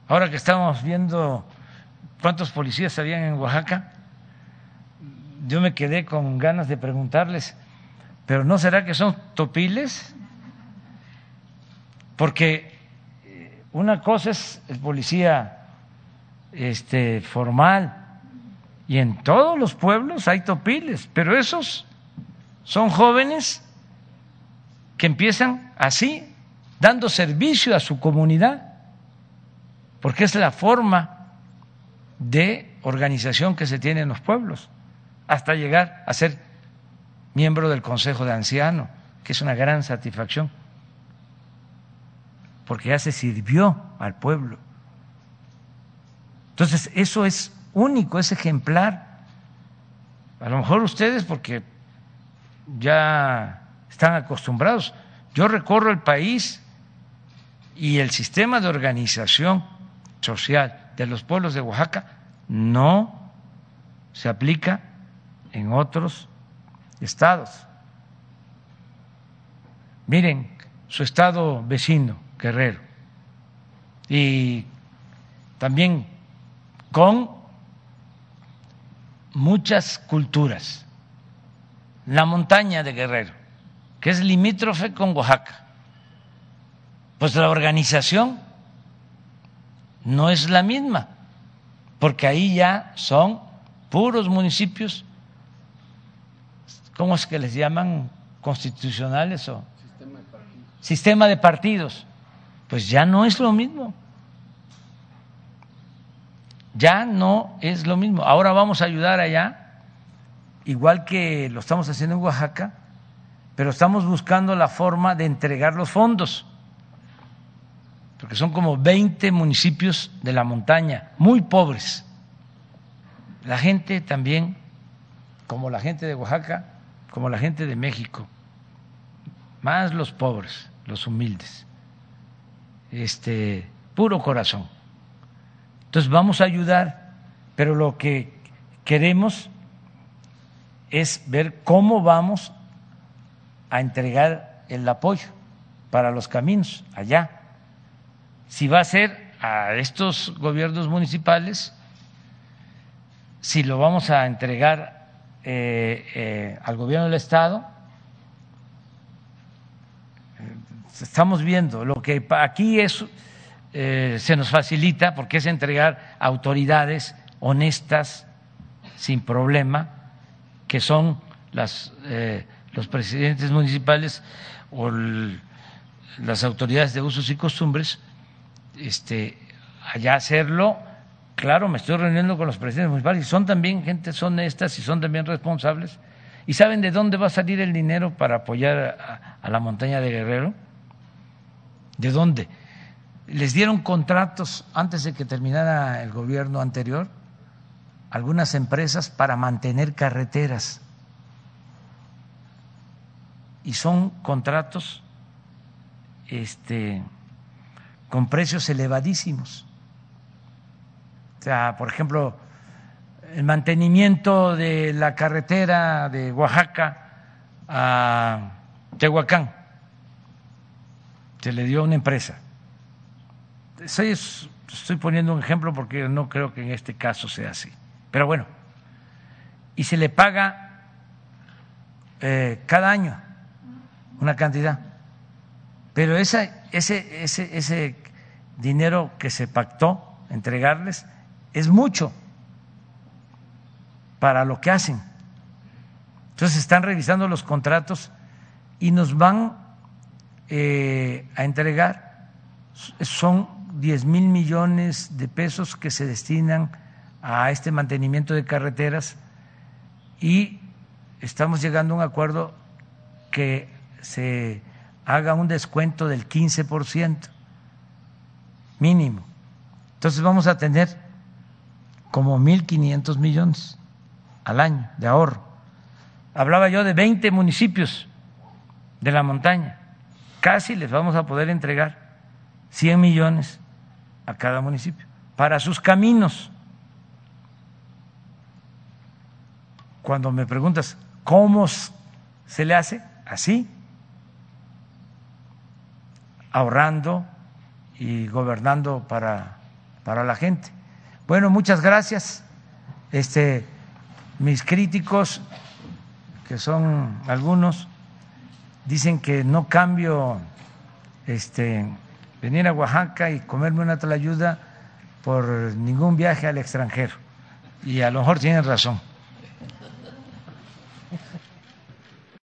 Ahora que estamos viendo cuántos policías habían en Oaxaca, yo me quedé con ganas de preguntarles, pero ¿no será que son topiles? Porque una cosa es el policía este, formal. Y en todos los pueblos hay topiles, pero esos son jóvenes que empiezan así, dando servicio a su comunidad, porque es la forma de organización que se tiene en los pueblos, hasta llegar a ser miembro del Consejo de Ancianos, que es una gran satisfacción, porque ya se sirvió al pueblo. Entonces, eso es único, es ejemplar. A lo mejor ustedes, porque ya están acostumbrados. Yo recorro el país y el sistema de organización social de los pueblos de Oaxaca no se aplica en otros estados. Miren su estado vecino, Guerrero, y también con muchas culturas. La montaña de Guerrero, que es limítrofe con Oaxaca. Pues la organización no es la misma, porque ahí ya son puros municipios, ¿cómo es que les llaman? Constitucionales o sistema de partidos. Sistema de partidos. Pues ya no es lo mismo ya no es lo mismo. Ahora vamos a ayudar allá, igual que lo estamos haciendo en Oaxaca, pero estamos buscando la forma de entregar los fondos, porque son como 20 municipios de la montaña, muy pobres. La gente también, como la gente de Oaxaca, como la gente de México, más los pobres, los humildes, este puro corazón entonces vamos a ayudar, pero lo que queremos es ver cómo vamos a entregar el apoyo para los caminos allá. Si va a ser a estos gobiernos municipales, si lo vamos a entregar eh, eh, al gobierno del Estado, eh, estamos viendo lo que aquí es eh, se nos facilita porque es entregar autoridades honestas, sin problema, que son las, eh, los presidentes municipales o las autoridades de usos y costumbres, este, allá hacerlo. Claro, me estoy reuniendo con los presidentes municipales y son también gente honestas y son también responsables. ¿Y saben de dónde va a salir el dinero para apoyar a la montaña de Guerrero? ¿De dónde? Les dieron contratos antes de que terminara el gobierno anterior algunas empresas para mantener carreteras. Y son contratos este, con precios elevadísimos. O sea, por ejemplo, el mantenimiento de la carretera de Oaxaca a Tehuacán se le dio a una empresa. Estoy poniendo un ejemplo porque no creo que en este caso sea así. Pero bueno, y se le paga eh, cada año una cantidad. Pero ese, ese, ese dinero que se pactó entregarles es mucho para lo que hacen. Entonces están revisando los contratos y nos van eh, a entregar, son 10 mil millones de pesos que se destinan a este mantenimiento de carreteras y estamos llegando a un acuerdo que se haga un descuento del 15% mínimo. Entonces vamos a tener como 1.500 millones al año de ahorro. Hablaba yo de 20 municipios de la montaña. Casi les vamos a poder entregar 100 millones a cada municipio para sus caminos. Cuando me preguntas cómo se le hace, así, ahorrando y gobernando para, para la gente. Bueno, muchas gracias. Este, mis críticos, que son algunos, dicen que no cambio este, venir a Oaxaca y comerme una ayuda por ningún viaje al extranjero. Y a lo mejor tienen razón.